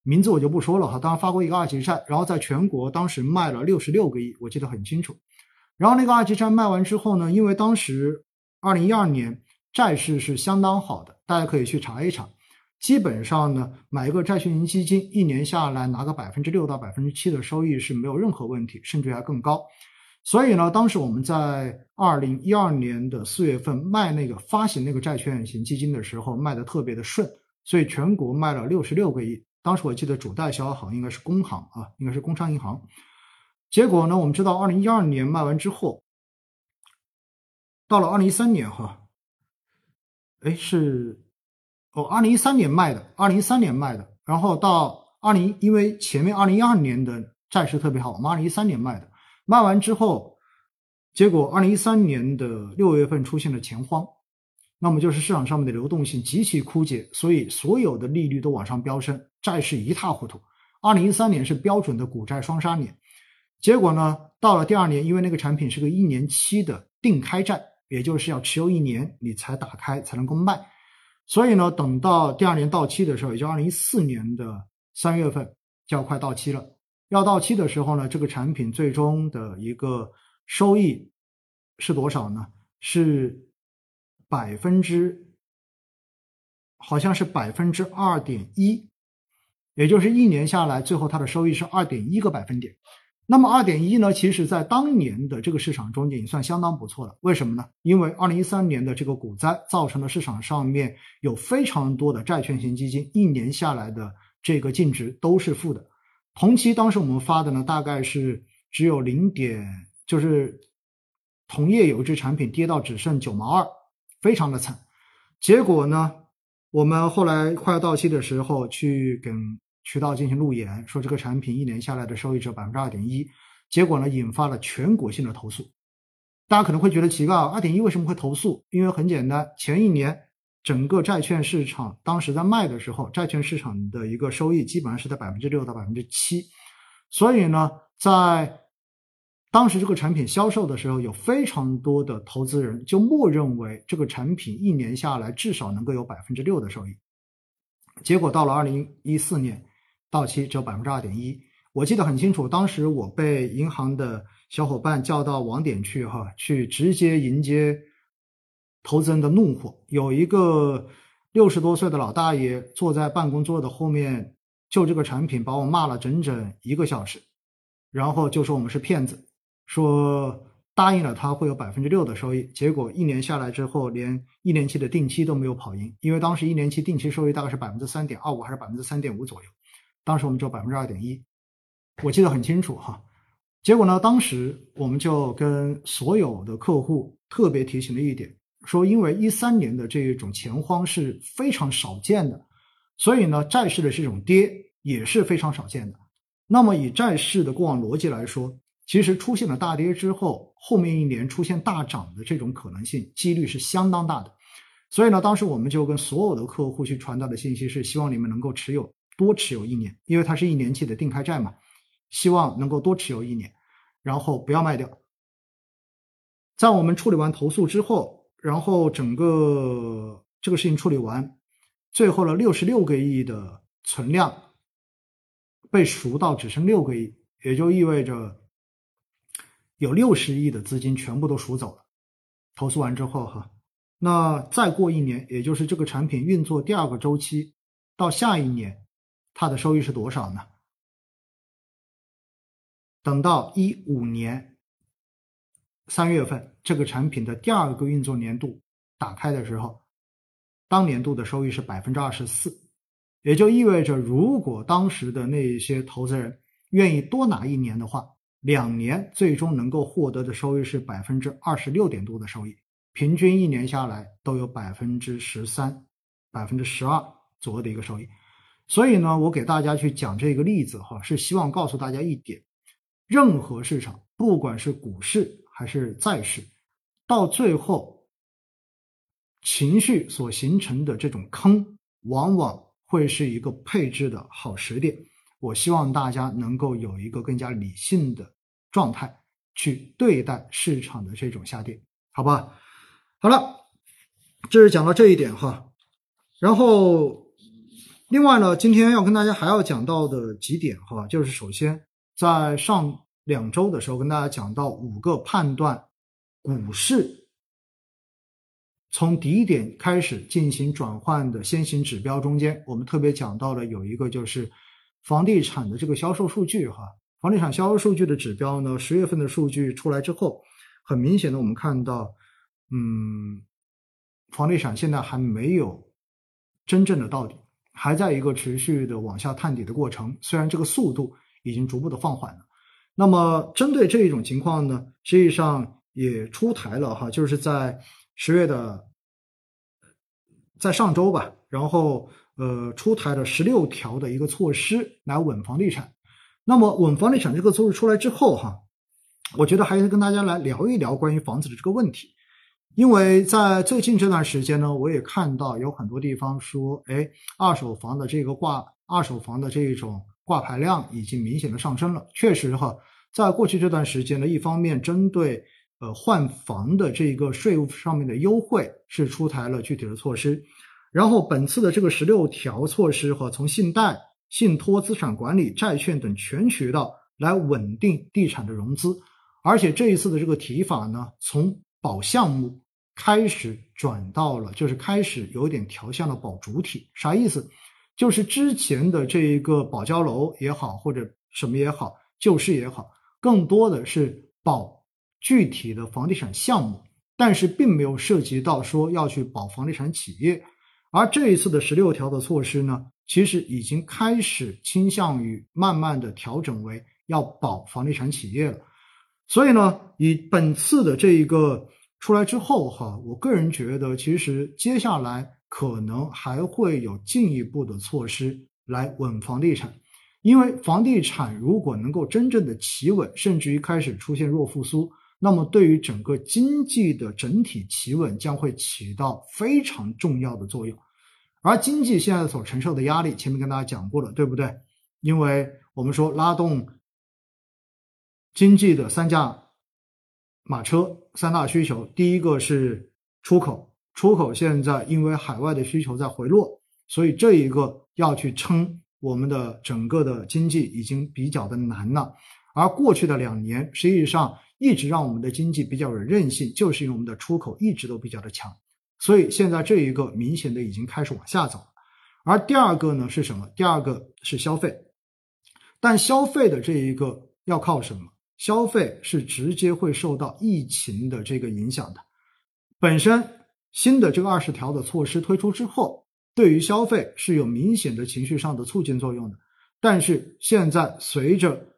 名字我就不说了哈。当时发过一个二级债，然后在全国当时卖了六十六个亿，我记得很清楚。然后那个二级债卖完之后呢，因为当时二零一二年债市是相当好的，大家可以去查一查。基本上呢，买一个债券型基金，一年下来拿个百分之六到百分之七的收益是没有任何问题，甚至还更高。所以呢，当时我们在二零一二年的四月份卖那个发行那个债券型基金的时候，卖的特别的顺，所以全国卖了六十六个亿。当时我记得主代销行应该是工行啊，应该是工商银行。结果呢？我们知道，二零一二年卖完之后，到了二零一三年，哈，哎，是哦，二零一三年卖的，二零一三年卖的，然后到二零，因为前面二零一二年的债市特别好，我们二零一三年卖的，卖完之后，结果二零一三年的六月份出现了钱荒，那么就是市场上面的流动性极其枯竭，所以所有的利率都往上飙升，债市一塌糊涂。二零一三年是标准的股债双杀年。结果呢，到了第二年，因为那个产品是个一年期的定开债，也就是要持有一年你才打开才能够卖，所以呢，等到第二年到期的时候，也就二零一四年的三月份就要快到期了。要到期的时候呢，这个产品最终的一个收益是多少呢？是百分之，好像是百分之二点一，也就是一年下来，最后它的收益是二点一个百分点。那么二点一呢？其实，在当年的这个市场中间，也算相当不错的。为什么呢？因为二零一三年的这个股灾，造成了市场上面有非常多的债券型基金一年下来的这个净值都是负的。同期当时我们发的呢，大概是只有零点，就是同业有一只产品跌到只剩九毛二，非常的惨。结果呢，我们后来快要到期的时候，去跟渠道进行路演，说这个产品一年下来的收益只有百分之二点一，结果呢，引发了全国性的投诉。大家可能会觉得奇怪，二点一为什么会投诉？因为很简单，前一年整个债券市场当时在卖的时候，债券市场的一个收益基本上是在百分之六到百分之七，所以呢，在当时这个产品销售的时候，有非常多的投资人就默认为这个产品一年下来至少能够有百分之六的收益，结果到了二零一四年到期只有百分之二点一。我记得很清楚，当时我被银行的小伙伴叫到网点去，哈，去直接迎接投资人的怒火。有一个六十多岁的老大爷坐在办公桌的后面，就这个产品把我骂了整整一个小时，然后就说我们是骗子，说答应了他会有百分之六的收益，结果一年下来之后，连一年期的定期都没有跑赢，因为当时一年期定期收益大概是百分之三点二五还是百分之三点五左右，当时我们只有百分之二点一。我记得很清楚哈，结果呢，当时我们就跟所有的客户特别提醒了一点，说因为一三年的这种钱荒是非常少见的，所以呢，债市的这种跌也是非常少见的。那么以债市的过往逻辑来说，其实出现了大跌之后，后面一年出现大涨的这种可能性几率是相当大的。所以呢，当时我们就跟所有的客户去传达的信息是，希望你们能够持有多持有一年，因为它是一年期的定开债嘛。希望能够多持有一年，然后不要卖掉。在我们处理完投诉之后，然后整个这个事情处理完，最后了六十六个亿的存量被赎到只剩六个亿，也就意味着有六十亿的资金全部都赎走了。投诉完之后，哈，那再过一年，也就是这个产品运作第二个周期到下一年，它的收益是多少呢？等到一五年三月份，这个产品的第二个运作年度打开的时候，当年度的收益是百分之二十四，也就意味着，如果当时的那些投资人愿意多拿一年的话，两年最终能够获得的收益是百分之二十六点多的收益，平均一年下来都有百分之十三、百分之十二左右的一个收益。所以呢，我给大家去讲这个例子哈，是希望告诉大家一点。任何市场，不管是股市还是债市，到最后，情绪所形成的这种坑，往往会是一个配置的好时点。我希望大家能够有一个更加理性的状态去对待市场的这种下跌，好吧？好了，这是讲到这一点哈。然后，另外呢，今天要跟大家还要讲到的几点哈，就是首先。在上两周的时候，跟大家讲到五个判断股市从低点开始进行转换的先行指标中间，我们特别讲到了有一个就是房地产的这个销售数据哈。房地产销售数据的指标呢，十月份的数据出来之后，很明显的我们看到，嗯，房地产现在还没有真正的到底，还在一个持续的往下探底的过程，虽然这个速度。已经逐步的放缓了。那么，针对这一种情况呢，实际上也出台了哈，就是在十月的，在上周吧，然后呃，出台了十六条的一个措施来稳房地产。那么，稳房地产这个措施出来之后哈，我觉得还是跟大家来聊一聊关于房子的这个问题，因为在最近这段时间呢，我也看到有很多地方说，哎，二手房的这个挂二手房的这一种。挂牌量已经明显的上升了，确实哈，在过去这段时间呢，一方面针对呃换房的这个税务上面的优惠是出台了具体的措施，然后本次的这个十六条措施和，从信贷、信托、资产管理、债券等全渠道来稳定地产的融资，而且这一次的这个提法呢，从保项目开始转到了就是开始有点调向了保主体，啥意思？就是之前的这一个保交楼也好，或者什么也好，旧市也好，更多的是保具体的房地产项目，但是并没有涉及到说要去保房地产企业。而这一次的十六条的措施呢，其实已经开始倾向于慢慢的调整为要保房地产企业了。所以呢，以本次的这一个出来之后哈，我个人觉得，其实接下来。可能还会有进一步的措施来稳房地产，因为房地产如果能够真正的企稳，甚至于开始出现弱复苏，那么对于整个经济的整体企稳将会起到非常重要的作用。而经济现在所承受的压力，前面跟大家讲过了，对不对？因为我们说拉动经济的三驾马车、三大需求，第一个是出口，出口现在因为海外的需求在回落，所以这一个要去撑我们的整个的经济已经比较的难了。而过去的两年，实际上一直让我们的经济比较有韧性，就是因为我们的出口一直都比较的强。所以现在这一个明显的已经开始往下走了，而第二个呢是什么？第二个是消费，但消费的这一个要靠什么？消费是直接会受到疫情的这个影响的。本身新的这个二十条的措施推出之后，对于消费是有明显的情绪上的促进作用的。但是现在随着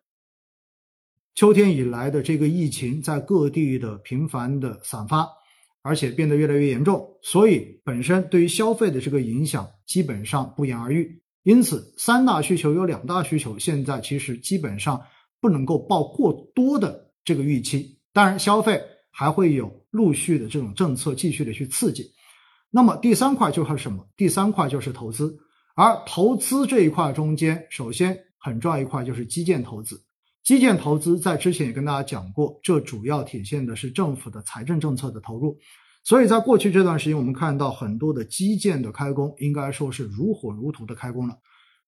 秋天以来的这个疫情在各地的频繁的散发。而且变得越来越严重，所以本身对于消费的这个影响基本上不言而喻。因此，三大需求有两大需求，现在其实基本上不能够抱过多的这个预期。当然，消费还会有陆续的这种政策继续的去刺激。那么第三块就是什么？第三块就是投资。而投资这一块中间，首先很重要一块就是基建投资。基建投资在之前也跟大家讲过，这主要体现的是政府的财政政策的投入。所以在过去这段时间，我们看到很多的基建的开工，应该说是如火如荼的开工了。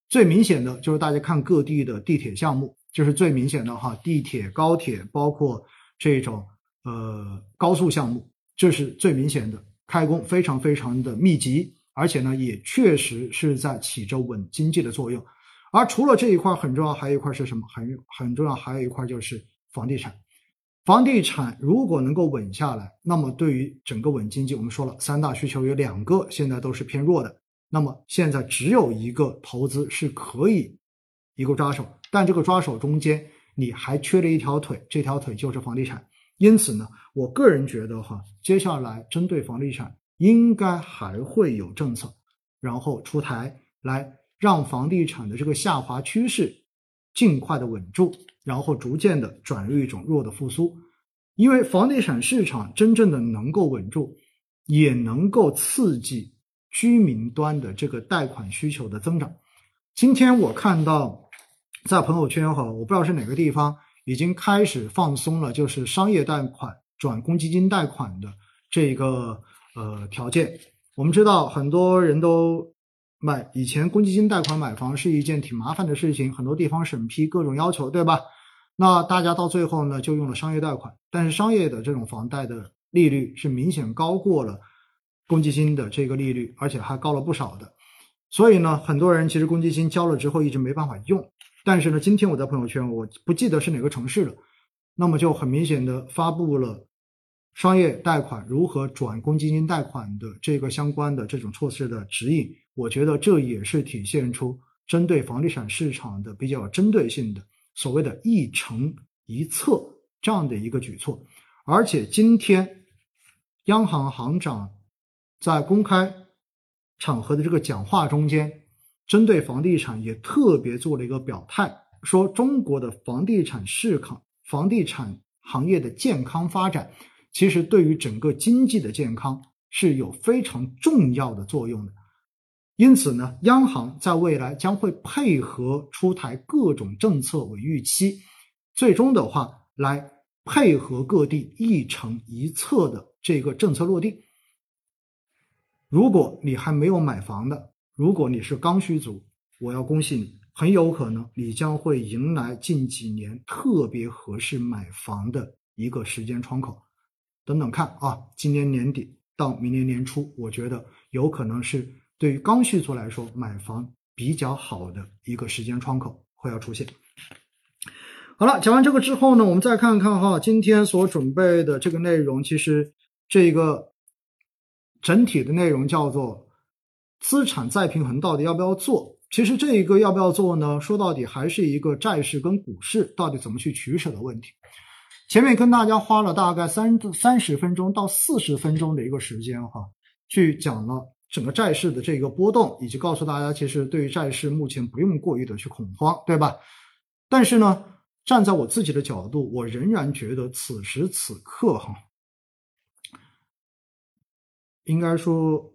最明显的就是大家看各地的地铁项目，就是最明显的哈，地铁、高铁，包括这种呃高速项目，这是最明显的开工非常非常的密集，而且呢，也确实是在起着稳经济的作用。而除了这一块很重要，还有一块是什么？很很重要，还有一块就是房地产。房地产如果能够稳下来，那么对于整个稳经济，我们说了三大需求有两个现在都是偏弱的。那么现在只有一个投资是可以一个抓手，但这个抓手中间你还缺了一条腿，这条腿就是房地产。因此呢，我个人觉得哈，接下来针对房地产应该还会有政策，然后出台来。让房地产的这个下滑趋势尽快的稳住，然后逐渐的转入一种弱的复苏，因为房地产市场真正的能够稳住，也能够刺激居民端的这个贷款需求的增长。今天我看到在朋友圈哈，我不知道是哪个地方已经开始放松了，就是商业贷款转公积金贷款的这个呃条件。我们知道很多人都。买以前公积金贷款买房是一件挺麻烦的事情，很多地方审批各种要求，对吧？那大家到最后呢，就用了商业贷款，但是商业的这种房贷的利率是明显高过了公积金的这个利率，而且还高了不少的。所以呢，很多人其实公积金交了之后一直没办法用。但是呢，今天我在朋友圈，我不记得是哪个城市了，那么就很明显的发布了商业贷款如何转公积金贷款的这个相关的这种措施的指引。我觉得这也是体现出针对房地产市场的比较有针对性的所谓的一城一策这样的一个举措，而且今天央行行长在公开场合的这个讲话中间，针对房地产也特别做了一个表态，说中国的房地产市场、房地产行业的健康发展，其实对于整个经济的健康是有非常重要的作用的。因此呢，央行在未来将会配合出台各种政策为预期，最终的话来配合各地一城一策的这个政策落地。如果你还没有买房的，如果你是刚需族，我要恭喜你，很有可能你将会迎来近几年特别合适买房的一个时间窗口。等等看啊，今年年底到明年年初，我觉得有可能是。对于刚需族来说，买房比较好的一个时间窗口会要出现。好了，讲完这个之后呢，我们再看看哈，今天所准备的这个内容，其实这个整体的内容叫做资产再平衡，到底要不要做？其实这一个要不要做呢？说到底还是一个债市跟股市到底怎么去取舍的问题。前面跟大家花了大概三三十分钟到四十分钟的一个时间哈，去讲了。整个债市的这个波动，以及告诉大家，其实对于债市目前不用过于的去恐慌，对吧？但是呢，站在我自己的角度，我仍然觉得此时此刻哈，应该说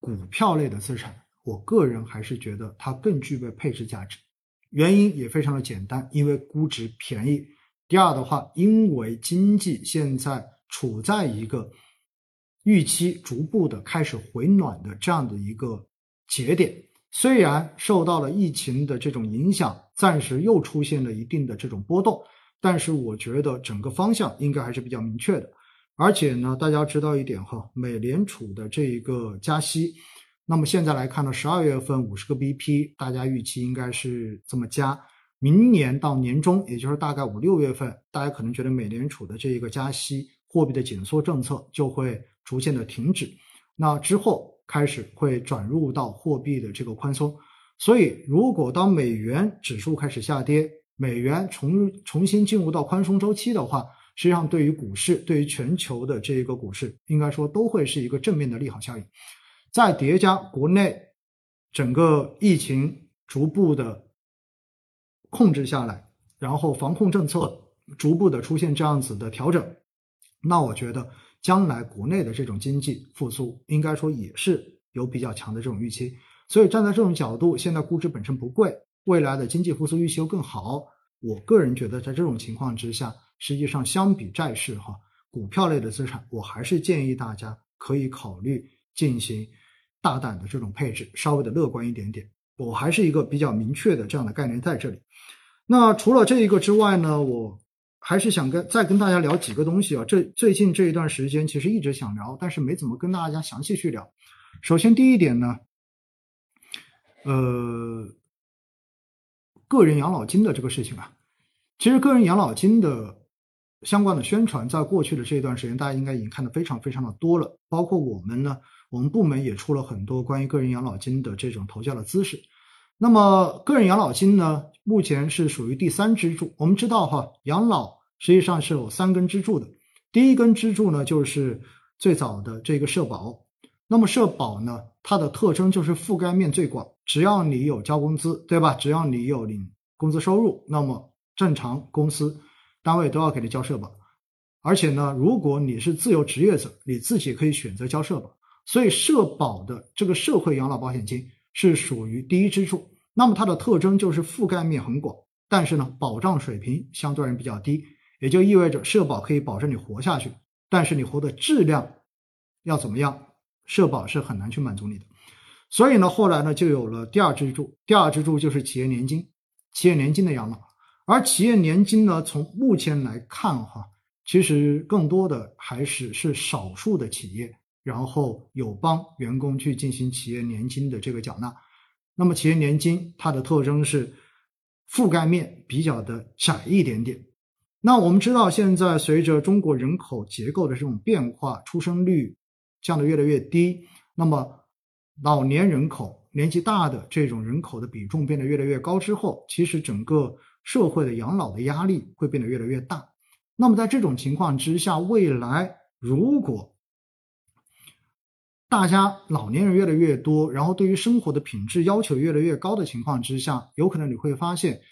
股票类的资产，我个人还是觉得它更具备配置价值。原因也非常的简单，因为估值便宜。第二的话，因为经济现在处在一个。预期逐步的开始回暖的这样的一个节点，虽然受到了疫情的这种影响，暂时又出现了一定的这种波动，但是我觉得整个方向应该还是比较明确的。而且呢，大家知道一点哈，美联储的这一个加息，那么现在来看呢，十二月份五十个 BP，大家预期应该是这么加，明年到年中，也就是大概五六月份，大家可能觉得美联储的这一个加息，货币的紧缩政策就会。逐渐的停止，那之后开始会转入到货币的这个宽松，所以如果当美元指数开始下跌，美元重重新进入到宽松周期的话，实际上对于股市，对于全球的这一个股市，应该说都会是一个正面的利好效应。再叠加国内整个疫情逐步的控制下来，然后防控政策逐步的出现这样子的调整，那我觉得。将来国内的这种经济复苏，应该说也是有比较强的这种预期。所以站在这种角度，现在估值本身不贵，未来的经济复苏预期又更好。我个人觉得，在这种情况之下，实际上相比债市哈，股票类的资产，我还是建议大家可以考虑进行大胆的这种配置，稍微的乐观一点点。我还是一个比较明确的这样的概念在这里。那除了这一个之外呢，我。还是想跟再跟大家聊几个东西啊，这最近这一段时间其实一直想聊，但是没怎么跟大家详细去聊。首先第一点呢，呃，个人养老金的这个事情啊，其实个人养老金的相关的宣传，在过去的这一段时间，大家应该已经看得非常非常的多了。包括我们呢，我们部门也出了很多关于个人养老金的这种投教的姿势。那么个人养老金呢？目前是属于第三支柱。我们知道哈，养老实际上是有三根支柱的。第一根支柱呢，就是最早的这个社保。那么社保呢，它的特征就是覆盖面最广，只要你有交工资，对吧？只要你有领工资收入，那么正常公司单位都要给你交社保。而且呢，如果你是自由职业者，你自己可以选择交社保。所以社保的这个社会养老保险金。是属于第一支柱，那么它的特征就是覆盖面很广，但是呢，保障水平相对而言比较低，也就意味着社保可以保证你活下去，但是你活的质量要怎么样，社保是很难去满足你的。所以呢，后来呢，就有了第二支柱，第二支柱就是企业年金，企业年金的养老。而企业年金呢，从目前来看哈，其实更多的还是是少数的企业。然后有帮员工去进行企业年金的这个缴纳，那么企业年金它的特征是覆盖面比较的窄一点点。那我们知道，现在随着中国人口结构的这种变化，出生率降得越来越低，那么老年人口年纪大的这种人口的比重变得越来越高之后，其实整个社会的养老的压力会变得越来越大。那么在这种情况之下，未来如果大家老年人越来越多，然后对于生活的品质要求越来越高的情况之下，有可能你会发现，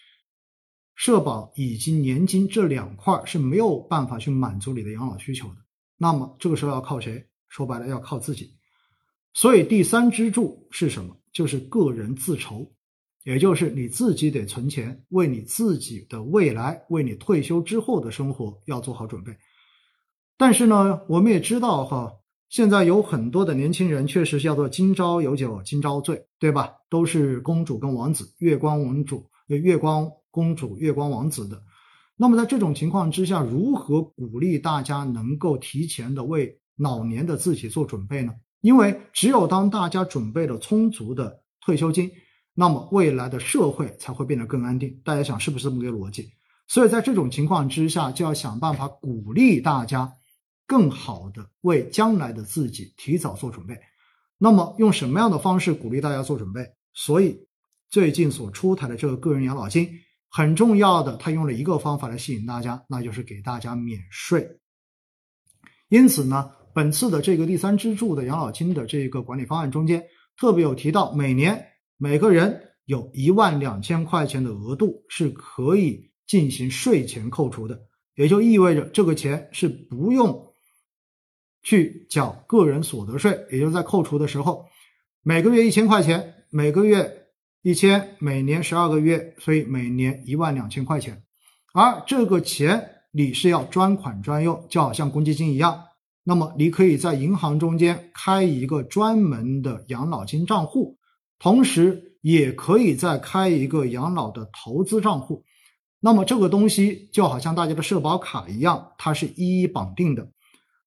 社保以及年金这两块是没有办法去满足你的养老需求的。那么这个时候要靠谁？说白了要靠自己。所以第三支柱是什么？就是个人自筹，也就是你自己得存钱，为你自己的未来，为你退休之后的生活要做好准备。但是呢，我们也知道哈。现在有很多的年轻人，确实叫做今朝有酒今朝醉，对吧？都是公主跟王子，月光王主、月光公主、月光王子的。那么在这种情况之下，如何鼓励大家能够提前的为老年的自己做准备呢？因为只有当大家准备了充足的退休金，那么未来的社会才会变得更安定。大家想是不是这么个逻辑？所以在这种情况之下，就要想办法鼓励大家。更好的为将来的自己提早做准备，那么用什么样的方式鼓励大家做准备？所以最近所出台的这个个人养老金很重要的，它用了一个方法来吸引大家，那就是给大家免税。因此呢，本次的这个第三支柱的养老金的这个管理方案中间，特别有提到每年每个人有一万两千块钱的额度是可以进行税前扣除的，也就意味着这个钱是不用去缴个人所得税，也就是在扣除的时候，每个月一千块钱，每个月一千，每年十二个月，所以每年一万两千块钱，而这个钱。你是要专款专用，就好像公积金一样。那么你可以在银行中间开一个专门的养老金账户，同时也可以再开一个养老的投资账户。那么这个东西就好像大家的社保卡一样，它是一一绑定的。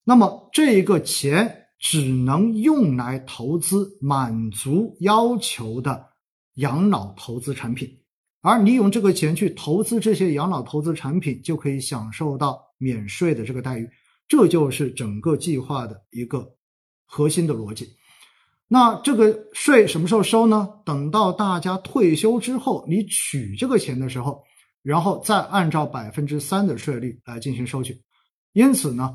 那么这一个钱只能用来投资满足要求的养老投资产品。而你用这个钱去投资这些养老投资产品，就可以享受到免税的这个待遇，这就是整个计划的一个核心的逻辑。那这个税什么时候收呢？等到大家退休之后，你取这个钱的时候，然后再按照百分之三的税率来进行收取。因此呢，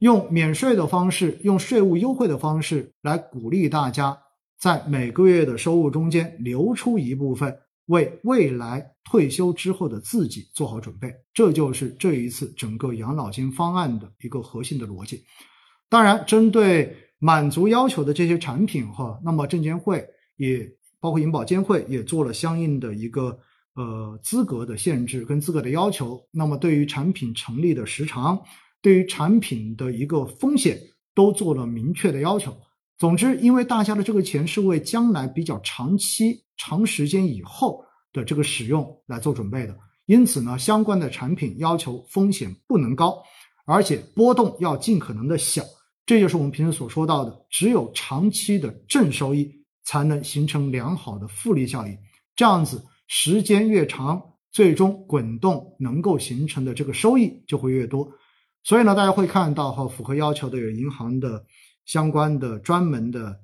用免税的方式，用税务优惠的方式来鼓励大家在每个月的收入中间留出一部分。为未来退休之后的自己做好准备，这就是这一次整个养老金方案的一个核心的逻辑。当然，针对满足要求的这些产品哈，那么证监会也包括银保监会也做了相应的一个呃资格的限制跟资格的要求。那么对于产品成立的时长，对于产品的一个风险，都做了明确的要求。总之，因为大家的这个钱是为将来比较长期。长时间以后的这个使用来做准备的，因此呢，相关的产品要求风险不能高，而且波动要尽可能的小。这就是我们平时所说到的，只有长期的正收益才能形成良好的复利效应。这样子时间越长，最终滚动能够形成的这个收益就会越多。所以呢，大家会看到哈，符合要求的有银行的相关的专门的。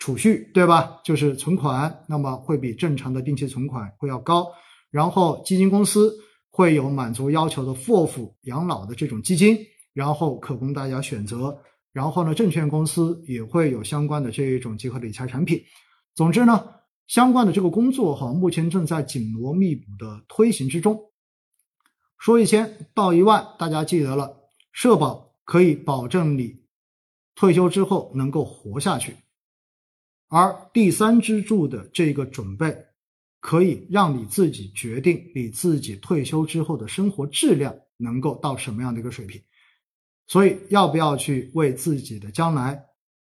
储蓄对吧？就是存款，那么会比正常的定期存款会要高。然后基金公司会有满足要求的 FOF 养老的这种基金，然后可供大家选择。然后呢，证券公司也会有相关的这一种结合理财产品。总之呢，相关的这个工作哈，目前正在紧锣密鼓的推行之中。说一千到一万，大家记得了，社保可以保证你退休之后能够活下去。而第三支柱的这个准备，可以让你自己决定你自己退休之后的生活质量能够到什么样的一个水平。所以，要不要去为自己的将来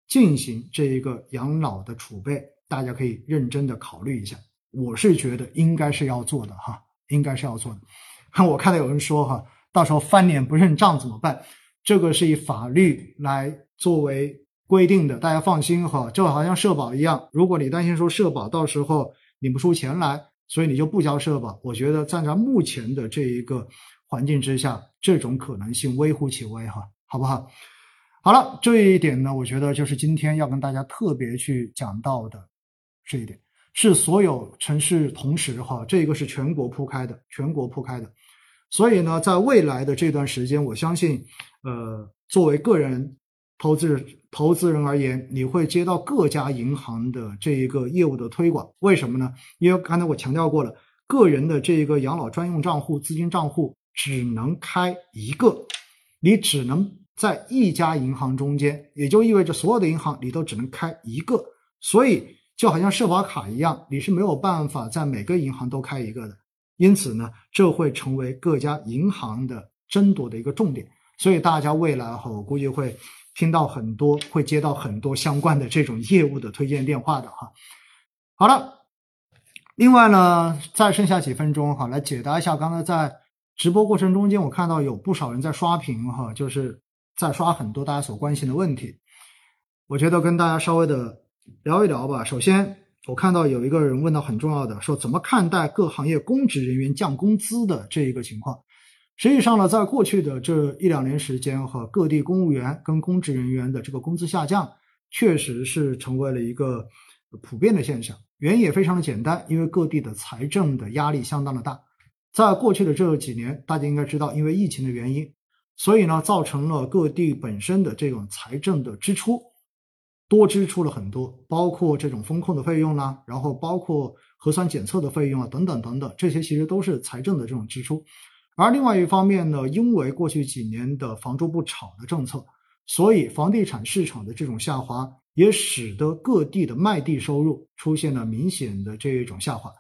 进行这一个养老的储备，大家可以认真的考虑一下。我是觉得应该是要做的哈，应该是要做的。我看到有人说哈，到时候翻脸不认账怎么办？这个是以法律来作为。规定的，大家放心哈，就好像社保一样。如果你担心说社保到时候领不出钱来，所以你就不交社保，我觉得站在目前的这一个环境之下，这种可能性微乎其微哈，好不好？好了，这一点呢，我觉得就是今天要跟大家特别去讲到的这一点，是所有城市同时哈，这个是全国铺开的，全国铺开的。所以呢，在未来的这段时间，我相信，呃，作为个人。投资投资人而言，你会接到各家银行的这一个业务的推广，为什么呢？因为刚才我强调过了，个人的这一个养老专用账户、资金账户只能开一个，你只能在一家银行中间，也就意味着所有的银行你都只能开一个，所以就好像社保卡一样，你是没有办法在每个银行都开一个的，因此呢，这会成为各家银行的争夺的一个重点，所以大家未来哈，我估计会。听到很多会接到很多相关的这种业务的推荐电话的哈，好了，另外呢，再剩下几分钟哈，来解答一下刚才在直播过程中间，我看到有不少人在刷屏哈，就是在刷很多大家所关心的问题，我觉得跟大家稍微的聊一聊吧。首先，我看到有一个人问到很重要的，说怎么看待各行业公职人员降工资的这一个情况。实际上呢，在过去的这一两年时间，和各地公务员跟公职人员的这个工资下降，确实是成为了一个普遍的现象。原因也非常的简单，因为各地的财政的压力相当的大。在过去的这几年，大家应该知道，因为疫情的原因，所以呢，造成了各地本身的这种财政的支出多支出了很多，包括这种风控的费用啦，然后包括核酸检测的费用啊，等等等等，这些其实都是财政的这种支出。而另外一方面呢，因为过去几年的房住不炒的政策，所以房地产市场的这种下滑，也使得各地的卖地收入出现了明显的这一种下滑。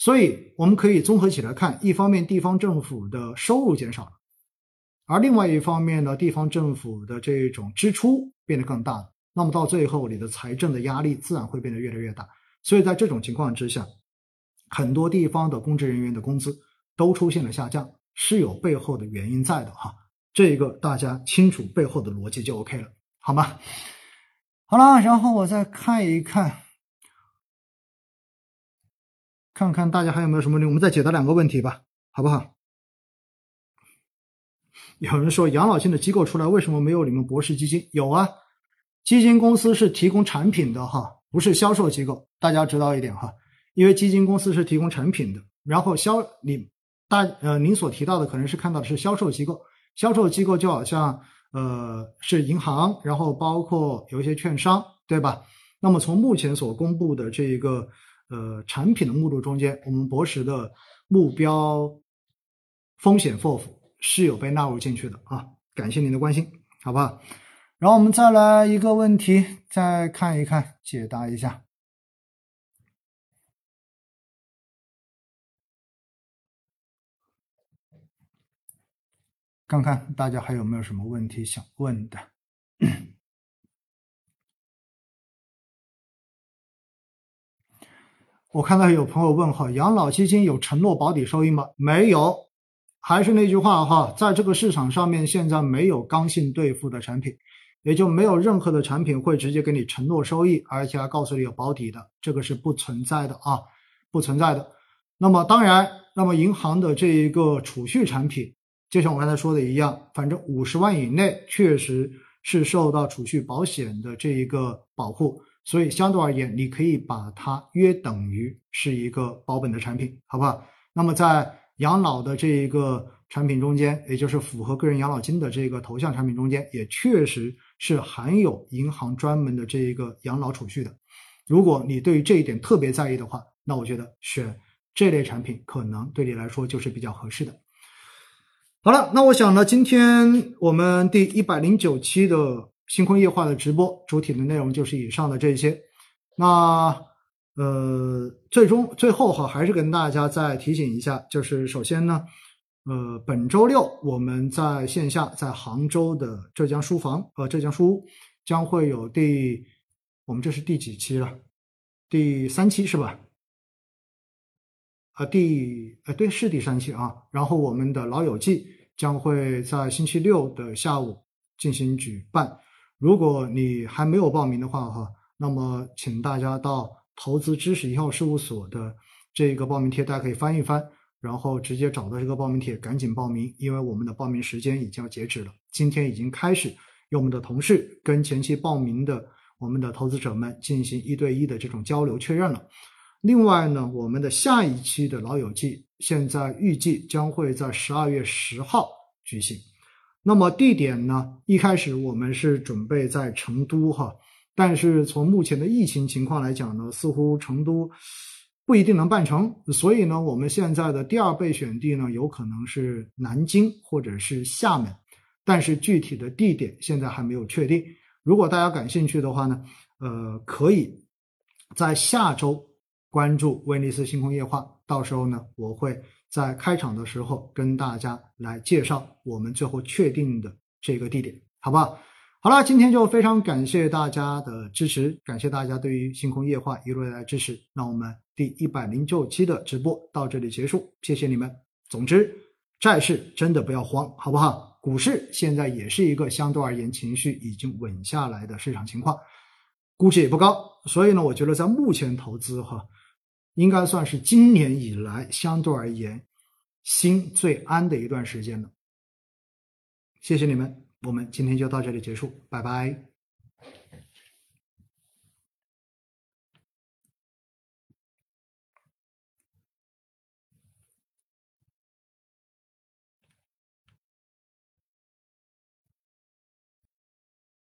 所以我们可以综合起来看，一方面地方政府的收入减少了，而另外一方面呢，地方政府的这种支出变得更大了。那么到最后，你的财政的压力自然会变得越来越大。所以在这种情况之下，很多地方的公职人员的工资都出现了下降。是有背后的原因在的哈，这一个大家清楚背后的逻辑就 OK 了，好吗？好了，然后我再看一看，看看大家还有没有什么问题，我们再解答两个问题吧，好不好？有人说养老金的机构出来，为什么没有你们博士基金？有啊，基金公司是提供产品的哈，不是销售机构，大家知道一点哈，因为基金公司是提供产品的，然后销你。大呃，您所提到的可能是看到的是销售机构，销售机构就好像呃是银行，然后包括有一些券商，对吧？那么从目前所公布的这一个呃产品的目录中间，我们博时的目标风险 FOF 是有被纳入进去的啊，感谢您的关心，好不好？然后我们再来一个问题，再看一看，解答一下。看看大家还有没有什么问题想问的？我看到有朋友问哈，养老基金有承诺保底收益吗？没有，还是那句话哈，在这个市场上面，现在没有刚性兑付的产品，也就没有任何的产品会直接给你承诺收益，而且还告诉你有保底的，这个是不存在的啊，不存在的。那么当然，那么银行的这一个储蓄产品。就像我刚才说的一样，反正五十万以内确实是受到储蓄保险的这一个保护，所以相对而言，你可以把它约等于是一个保本的产品，好不好？那么在养老的这一个产品中间，也就是符合个人养老金的这个头项产品中间，也确实是含有银行专门的这一个养老储蓄的。如果你对于这一点特别在意的话，那我觉得选这类产品可能对你来说就是比较合适的。好了，那我想呢，今天我们第一百零九期的星空夜话的直播主体的内容就是以上的这些。那呃，最终最后哈，还是跟大家再提醒一下，就是首先呢，呃，本周六我们在线下在杭州的浙江书房和浙江书屋将会有第，我们这是第几期了？第三期是吧？啊，第呃对是第三期啊，然后我们的老友记将会在星期六的下午进行举办。如果你还没有报名的话哈，那么请大家到投资知识一号事务所的这个报名贴，大家可以翻一翻，然后直接找到这个报名贴，赶紧报名，因为我们的报名时间已经要截止了。今天已经开始用我们的同事跟前期报名的我们的投资者们进行一对一的这种交流确认了。另外呢，我们的下一期的老友记现在预计将会在十二月十号举行。那么地点呢？一开始我们是准备在成都哈，但是从目前的疫情情况来讲呢，似乎成都不一定能办成。所以呢，我们现在的第二备选地呢，有可能是南京或者是厦门，但是具体的地点现在还没有确定。如果大家感兴趣的话呢，呃，可以在下周。关注威尼斯星空夜话，到时候呢，我会在开场的时候跟大家来介绍我们最后确定的这个地点，好不好？好了，今天就非常感谢大家的支持，感谢大家对于星空夜话一路以来支持。那我们第一百零九期的直播到这里结束，谢谢你们。总之，债市真的不要慌，好不好？股市现在也是一个相对而言情绪已经稳下来的市场情况，估值也不高，所以呢，我觉得在目前投资哈。应该算是今年以来相对而言心最安的一段时间了。谢谢你们，我们今天就到这里结束，拜拜。